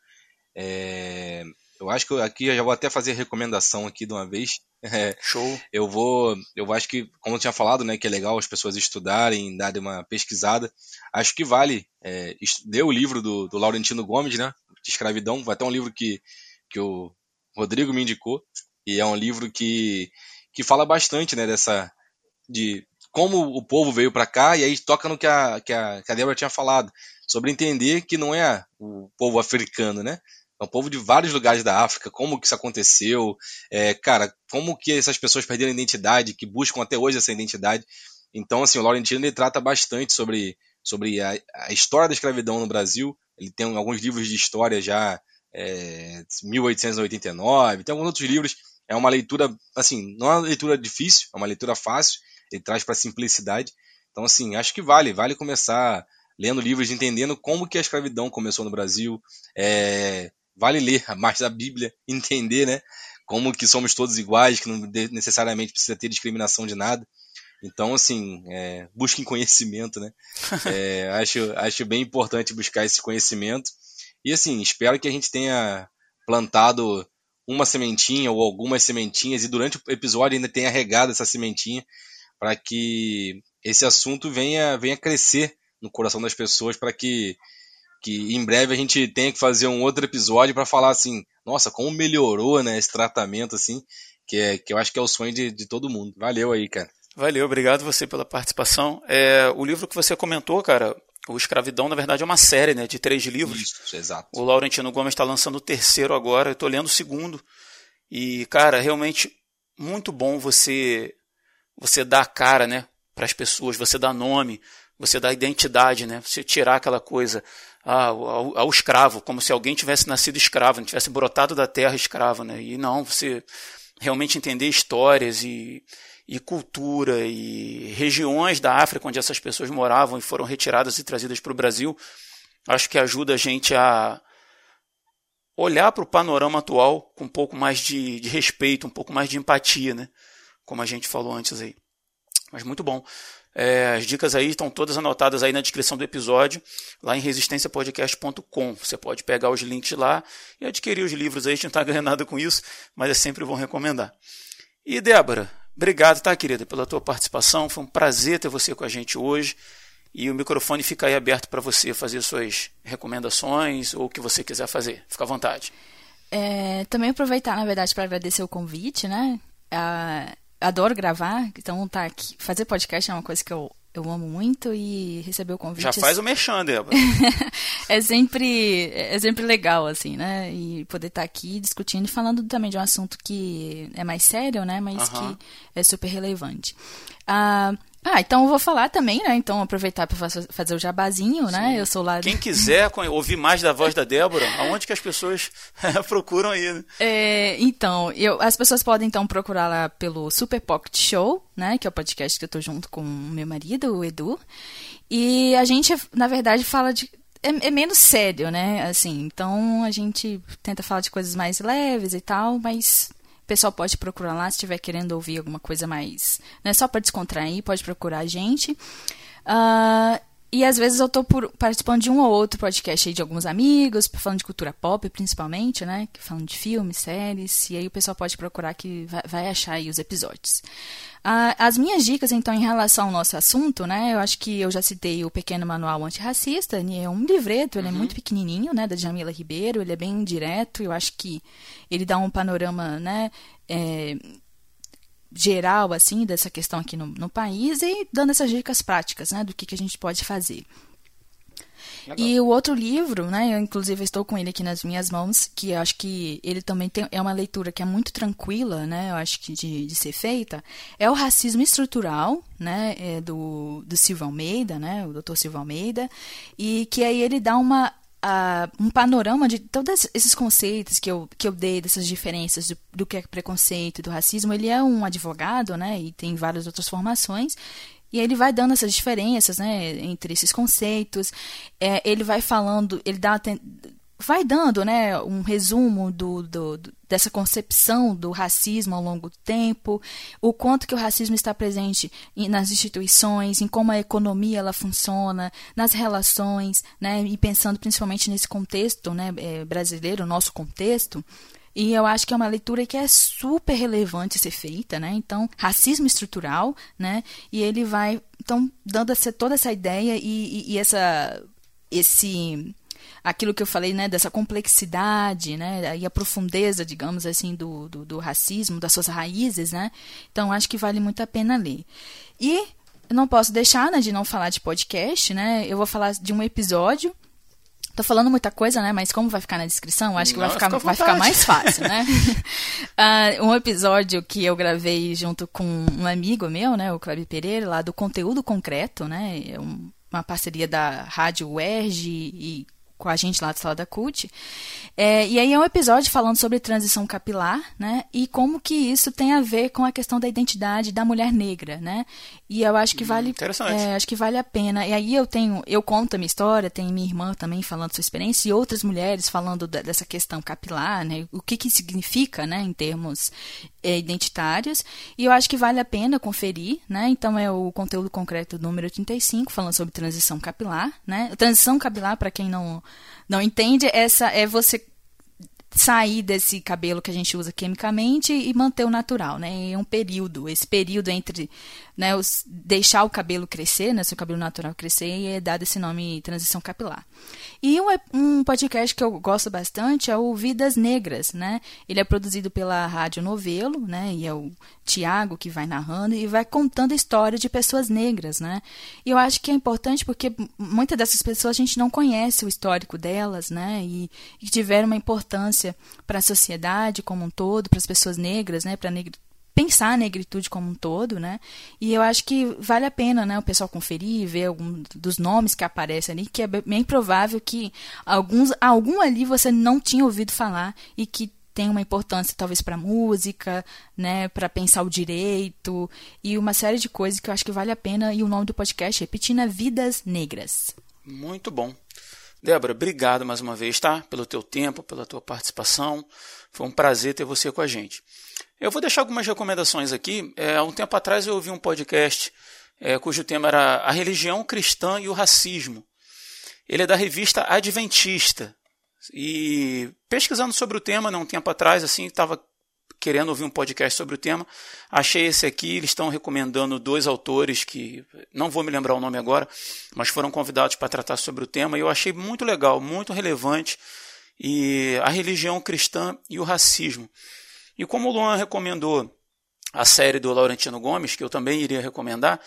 Speaker 3: É, eu acho que eu, aqui eu já vou até fazer recomendação aqui de uma vez. É,
Speaker 1: Show.
Speaker 3: Eu vou, eu acho que, como eu tinha falado, né, que é legal as pessoas estudarem, darem uma pesquisada. Acho que vale é, ler o livro do, do Laurentino Gomes, né, de escravidão. Vai até um livro que, que o Rodrigo me indicou e é um livro que, que fala bastante, né, dessa de como o povo veio para cá e aí toca no que a, que a, que a Débora tinha falado sobre entender que não é o povo africano, né? É um povo de vários lugares da África, como que isso aconteceu, é, cara, como que essas pessoas perderam a identidade, que buscam até hoje essa identidade. Então, assim, o Laurentino ele trata bastante sobre, sobre a, a história da escravidão no Brasil. Ele tem alguns livros de história já, é, 1889, tem alguns outros livros. É uma leitura, assim, não é uma leitura difícil, é uma leitura fácil. Ele traz para simplicidade. Então, assim, acho que vale, vale começar lendo livros, entendendo como que a escravidão começou no Brasil, é, vale ler mais da Bíblia, entender, né? Como que somos todos iguais, que não necessariamente precisa ter discriminação de nada. Então, assim, é, busquem conhecimento, né? É, acho, acho bem importante buscar esse conhecimento. E, assim, espero que a gente tenha plantado uma sementinha ou algumas sementinhas e durante o episódio ainda tenha regado essa sementinha para que esse assunto venha, venha crescer no coração das pessoas para que que em breve a gente tenha que fazer um outro episódio para falar assim, nossa, como melhorou, né, esse tratamento assim, que é que eu acho que é o sonho de, de todo mundo. Valeu aí, cara.
Speaker 1: Valeu, obrigado você pela participação. É, o livro que você comentou, cara, o Escravidão, na verdade, é uma série né, de três livros.
Speaker 3: Isso, exato.
Speaker 1: O Laurentino Gomes está lançando o terceiro agora, eu estou lendo o segundo. E, cara, realmente muito bom você você dar cara né, para as pessoas, você dar nome, você dar identidade, né? Você tirar aquela coisa ao, ao, escravo, como se alguém tivesse nascido escravo, não tivesse brotado da terra escravo, né? E não, você realmente entender histórias e, e cultura e regiões da África onde essas pessoas moravam e foram retiradas e trazidas para o Brasil, acho que ajuda a gente a olhar para o panorama atual com um pouco mais de, de respeito, um pouco mais de empatia, né? Como a gente falou antes aí. Mas muito bom. É, as dicas aí estão todas anotadas aí na descrição do episódio, lá em resistenciapodcast.com. Você pode pegar os links lá e adquirir os livros aí. A gente não está ganhando nada com isso, mas é sempre bom recomendar. E Débora, obrigado, tá, querida, pela tua participação. Foi um prazer ter você com a gente hoje. E o microfone fica aí aberto para você fazer suas recomendações ou o que você quiser fazer. Fica à vontade.
Speaker 2: É, também aproveitar, na verdade, para agradecer o convite, né? Ah, adoro gravar, então tá aqui. Fazer podcast é uma coisa que eu, eu amo muito e receber o convite.
Speaker 1: Já faz o mexão, Débora.
Speaker 2: é sempre é sempre legal, assim, né? E poder estar tá aqui discutindo e falando também de um assunto que é mais sério, né? Mas uh -huh. que é super relevante. Uh, ah, então eu vou falar também, né? Então aproveitar para fazer o jabazinho, né? Sim. né? Eu sou lá.
Speaker 1: Quem quiser ouvir mais da voz da Débora, aonde que as pessoas procuram aí? Né?
Speaker 2: É, então, eu, as pessoas podem então procurar lá pelo Super Pocket Show, né? Que é o podcast que eu tô junto com o meu marido, o Edu. E a gente, na verdade, fala de é, é, menos sério, né? Assim, então a gente tenta falar de coisas mais leves e tal, mas o pessoal pode procurar lá se estiver querendo ouvir alguma coisa mais. Não é só para descontrair, pode procurar a gente. Uh, E às vezes eu tô por, participando de um ou outro podcast aí de alguns amigos, falando de cultura pop principalmente, né? Falando de filmes, séries, e aí o pessoal pode procurar que vai, vai achar aí os episódios. Ah, as minhas dicas, então, em relação ao nosso assunto, né? Eu acho que eu já citei o Pequeno Manual Antirracista, é um livreto, ele é uhum. é muito pequenininho, né? Da Jamila Ribeiro, ele é bem direto, eu acho que ele dá um panorama, né? É, geral assim dessa questão aqui no, no país e dando essas dicas práticas né, do que, que a gente pode fazer. Legal. E o outro livro, né, eu inclusive estou com ele aqui nas minhas mãos, que eu acho que ele também tem, é uma leitura que é muito tranquila, né, eu acho que de, de ser feita, é o Racismo Estrutural, né, é do, do Silva Almeida, né, o Dr. Silva Almeida, e que aí ele dá uma uh, um panorama de todos esses conceitos que eu, que eu dei, dessas diferenças do, do que é preconceito e do racismo. Ele é um advogado, né, e tem várias outras formações, e ele vai dando essas diferenças, né, entre esses conceitos. É, ele vai falando, ele dá vai dando né, um resumo do, do, do, dessa concepção do racismo ao longo do tempo, o quanto que o racismo está presente nas instituições, em como a economia ela funciona, nas relações, né, e pensando principalmente nesse contexto né, é, brasileiro, nosso contexto. E eu acho que é uma leitura que é super relevante ser feita, né? Então, racismo estrutural, né? E ele vai, então, dando essa, toda essa ideia e, e, e essa, esse aquilo que eu falei, né, dessa complexidade, né, e a profundeza, digamos assim, do, do, do racismo, das suas raízes, né, então acho que vale muito a pena ler. E não posso deixar, né, de não falar de podcast, né, eu vou falar de um episódio Tô falando muita coisa, né? Mas como vai ficar na descrição, acho que vai ficar, vai ficar mais fácil, né? uh, um episódio que eu gravei junto com um amigo meu, né? O Cláudio Pereira, lá do Conteúdo Concreto, né? É um, uma parceria da Rádio UERJ e com a gente lá do Sala da Cult. É, e aí é um episódio falando sobre transição capilar, né? E como que isso tem a ver com a questão da identidade da mulher negra, né? E eu acho que hum, vale, é, acho que vale a pena. E aí eu tenho, eu conto a minha história, tem minha irmã também falando sua experiência e outras mulheres falando da, dessa questão capilar, né? O que que significa, né? Em termos é, identitários. E eu acho que vale a pena conferir, né? Então é o conteúdo concreto número 35 falando sobre transição capilar, né? Transição capilar para quem não não entende, essa é você sair desse cabelo que a gente usa quimicamente e manter o natural, né? É um período, esse período entre né, deixar o cabelo crescer, né, seu cabelo natural crescer, e é dado esse nome transição capilar. E um, um podcast que eu gosto bastante é o Vidas Negras, né? Ele é produzido pela Rádio Novelo, né? E é o Tiago que vai narrando e vai contando a história de pessoas negras, né? E eu acho que é importante porque muitas dessas pessoas a gente não conhece o histórico delas, né? E, e tiveram uma importância para a sociedade como um todo, para as pessoas negras, né? Para pensar a negritude como um todo, né? E eu acho que vale a pena, né, o pessoal conferir, ver algum dos nomes que aparecem ali, que é bem provável que alguns, algum ali você não tinha ouvido falar e que tem uma importância talvez para música, né, para pensar o direito e uma série de coisas que eu acho que vale a pena e o nome do podcast é Petina Vidas Negras.
Speaker 1: Muito bom. Débora, obrigado mais uma vez, tá? Pelo teu tempo, pela tua participação. Foi um prazer ter você com a gente. Eu vou deixar algumas recomendações aqui. É, há um tempo atrás eu ouvi um podcast é, cujo tema era a religião cristã e o racismo. Ele é da revista Adventista. E pesquisando sobre o tema, né, um tempo atrás, assim, estava querendo ouvir um podcast sobre o tema, achei esse aqui. Eles estão recomendando dois autores que não vou me lembrar o nome agora, mas foram convidados para tratar sobre o tema. E eu achei muito legal, muito relevante. E a religião cristã e o racismo. E como o Luan recomendou a série do Laurentino Gomes, que eu também iria recomendar,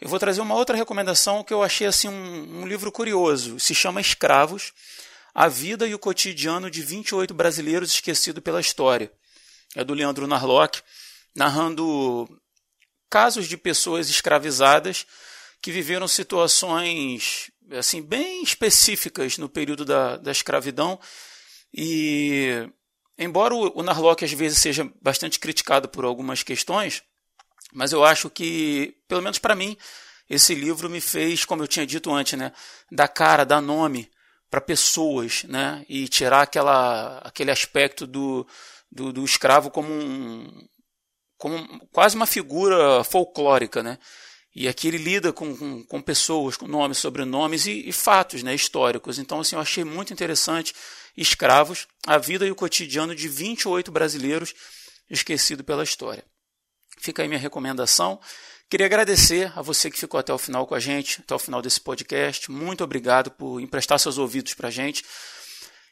Speaker 1: eu vou trazer uma outra recomendação que eu achei assim um, um livro curioso. Se chama Escravos: A Vida e o Cotidiano de 28 Brasileiros Esquecidos pela História. É do Leandro Narlock, narrando casos de pessoas escravizadas que viveram situações assim bem específicas no período da, da escravidão e Embora o, Narlock às vezes seja bastante criticado por algumas questões, mas eu acho que, pelo menos para mim, esse livro me fez, como eu tinha dito antes, né, dar cara, dar nome para pessoas, né, e tirar aquela, aquele aspecto do, do, do escravo como um, como quase uma figura folclórica, né? E aqui ele lida com, com, com pessoas, com nomes, sobrenomes e, e, fatos né, históricos. Então, assim, eu achei muito interessante Escravos, a vida e o cotidiano de 28 brasileiros esquecidos pela história. Fica aí minha recomendação. Queria agradecer a você que ficou até o final com a gente, até o final desse podcast. Muito obrigado por emprestar seus ouvidos para a gente.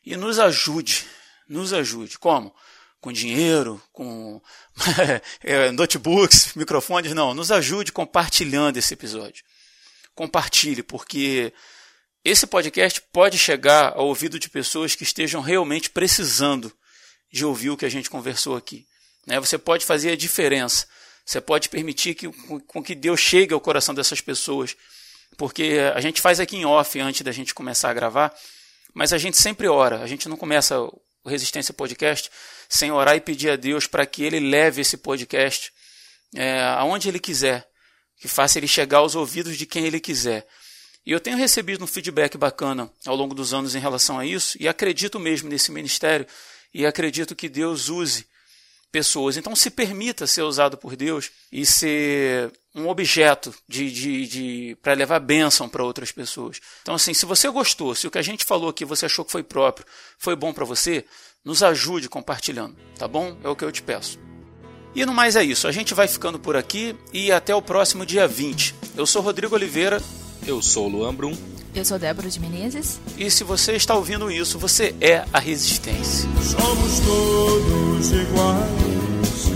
Speaker 1: E nos ajude, nos ajude. Como? Com dinheiro, com é, notebooks, microfones? Não, nos ajude compartilhando esse episódio. Compartilhe, porque esse podcast pode chegar ao ouvido de pessoas que estejam realmente precisando de ouvir o que a gente conversou aqui. Né? Você pode fazer a diferença. Você pode permitir que, com que Deus chegue ao coração dessas pessoas. Porque a gente faz aqui em off antes da gente começar a gravar, mas a gente sempre ora. A gente não começa o Resistência Podcast sem orar e pedir a Deus para que Ele leve esse podcast é, aonde Ele quiser, que faça ele chegar aos ouvidos de quem Ele quiser. E eu tenho recebido um feedback bacana ao longo dos anos em relação a isso, e acredito mesmo nesse ministério, e acredito que Deus use pessoas. Então se permita ser usado por Deus e ser um objeto de, de, de para levar bênção para outras pessoas. Então, assim, se você gostou, se o que a gente falou aqui você achou que foi próprio, foi bom para você, nos ajude compartilhando, tá bom? É o que eu te peço. E no mais é isso, a gente vai ficando por aqui e até o próximo dia 20. Eu sou Rodrigo Oliveira.
Speaker 3: Eu sou Luan Brum.
Speaker 2: Eu sou Débora de Menezes.
Speaker 1: E se você está ouvindo isso, você é a resistência.
Speaker 4: Somos todos iguais,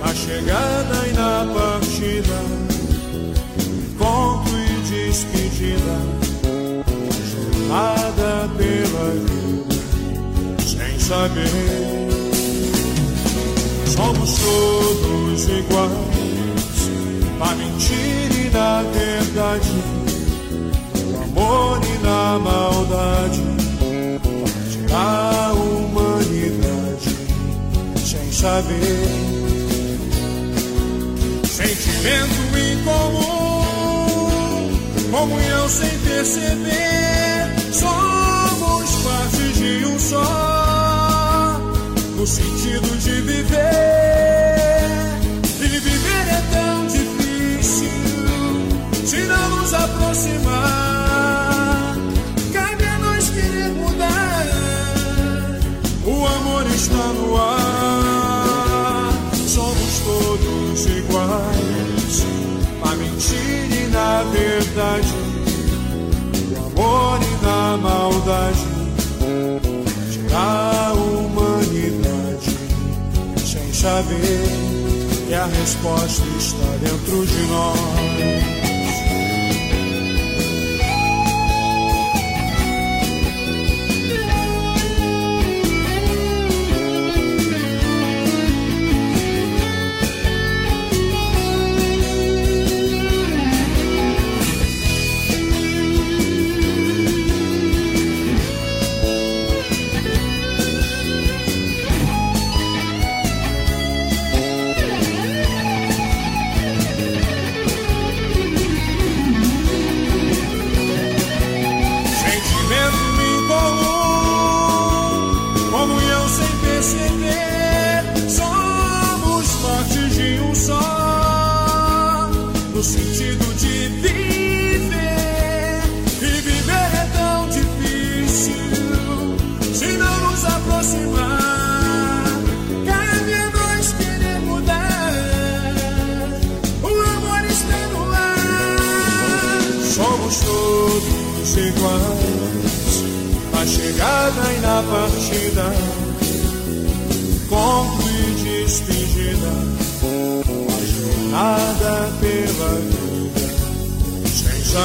Speaker 4: na chegada e na partida, encontro e despedida, jornada pela vida, sem saber. Somos todos iguais, na mentira e na verdade amor e na maldade, da humanidade, sem saber. Sentimento em comum, comunhão sem perceber, somos parte de um só, no sentido de viver. E viver é tão difícil se não nos aproximar. Verdade, no amor e na maldade, da humanidade, sem saber que a resposta está dentro de nós.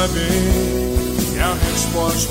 Speaker 4: Saber que a resposta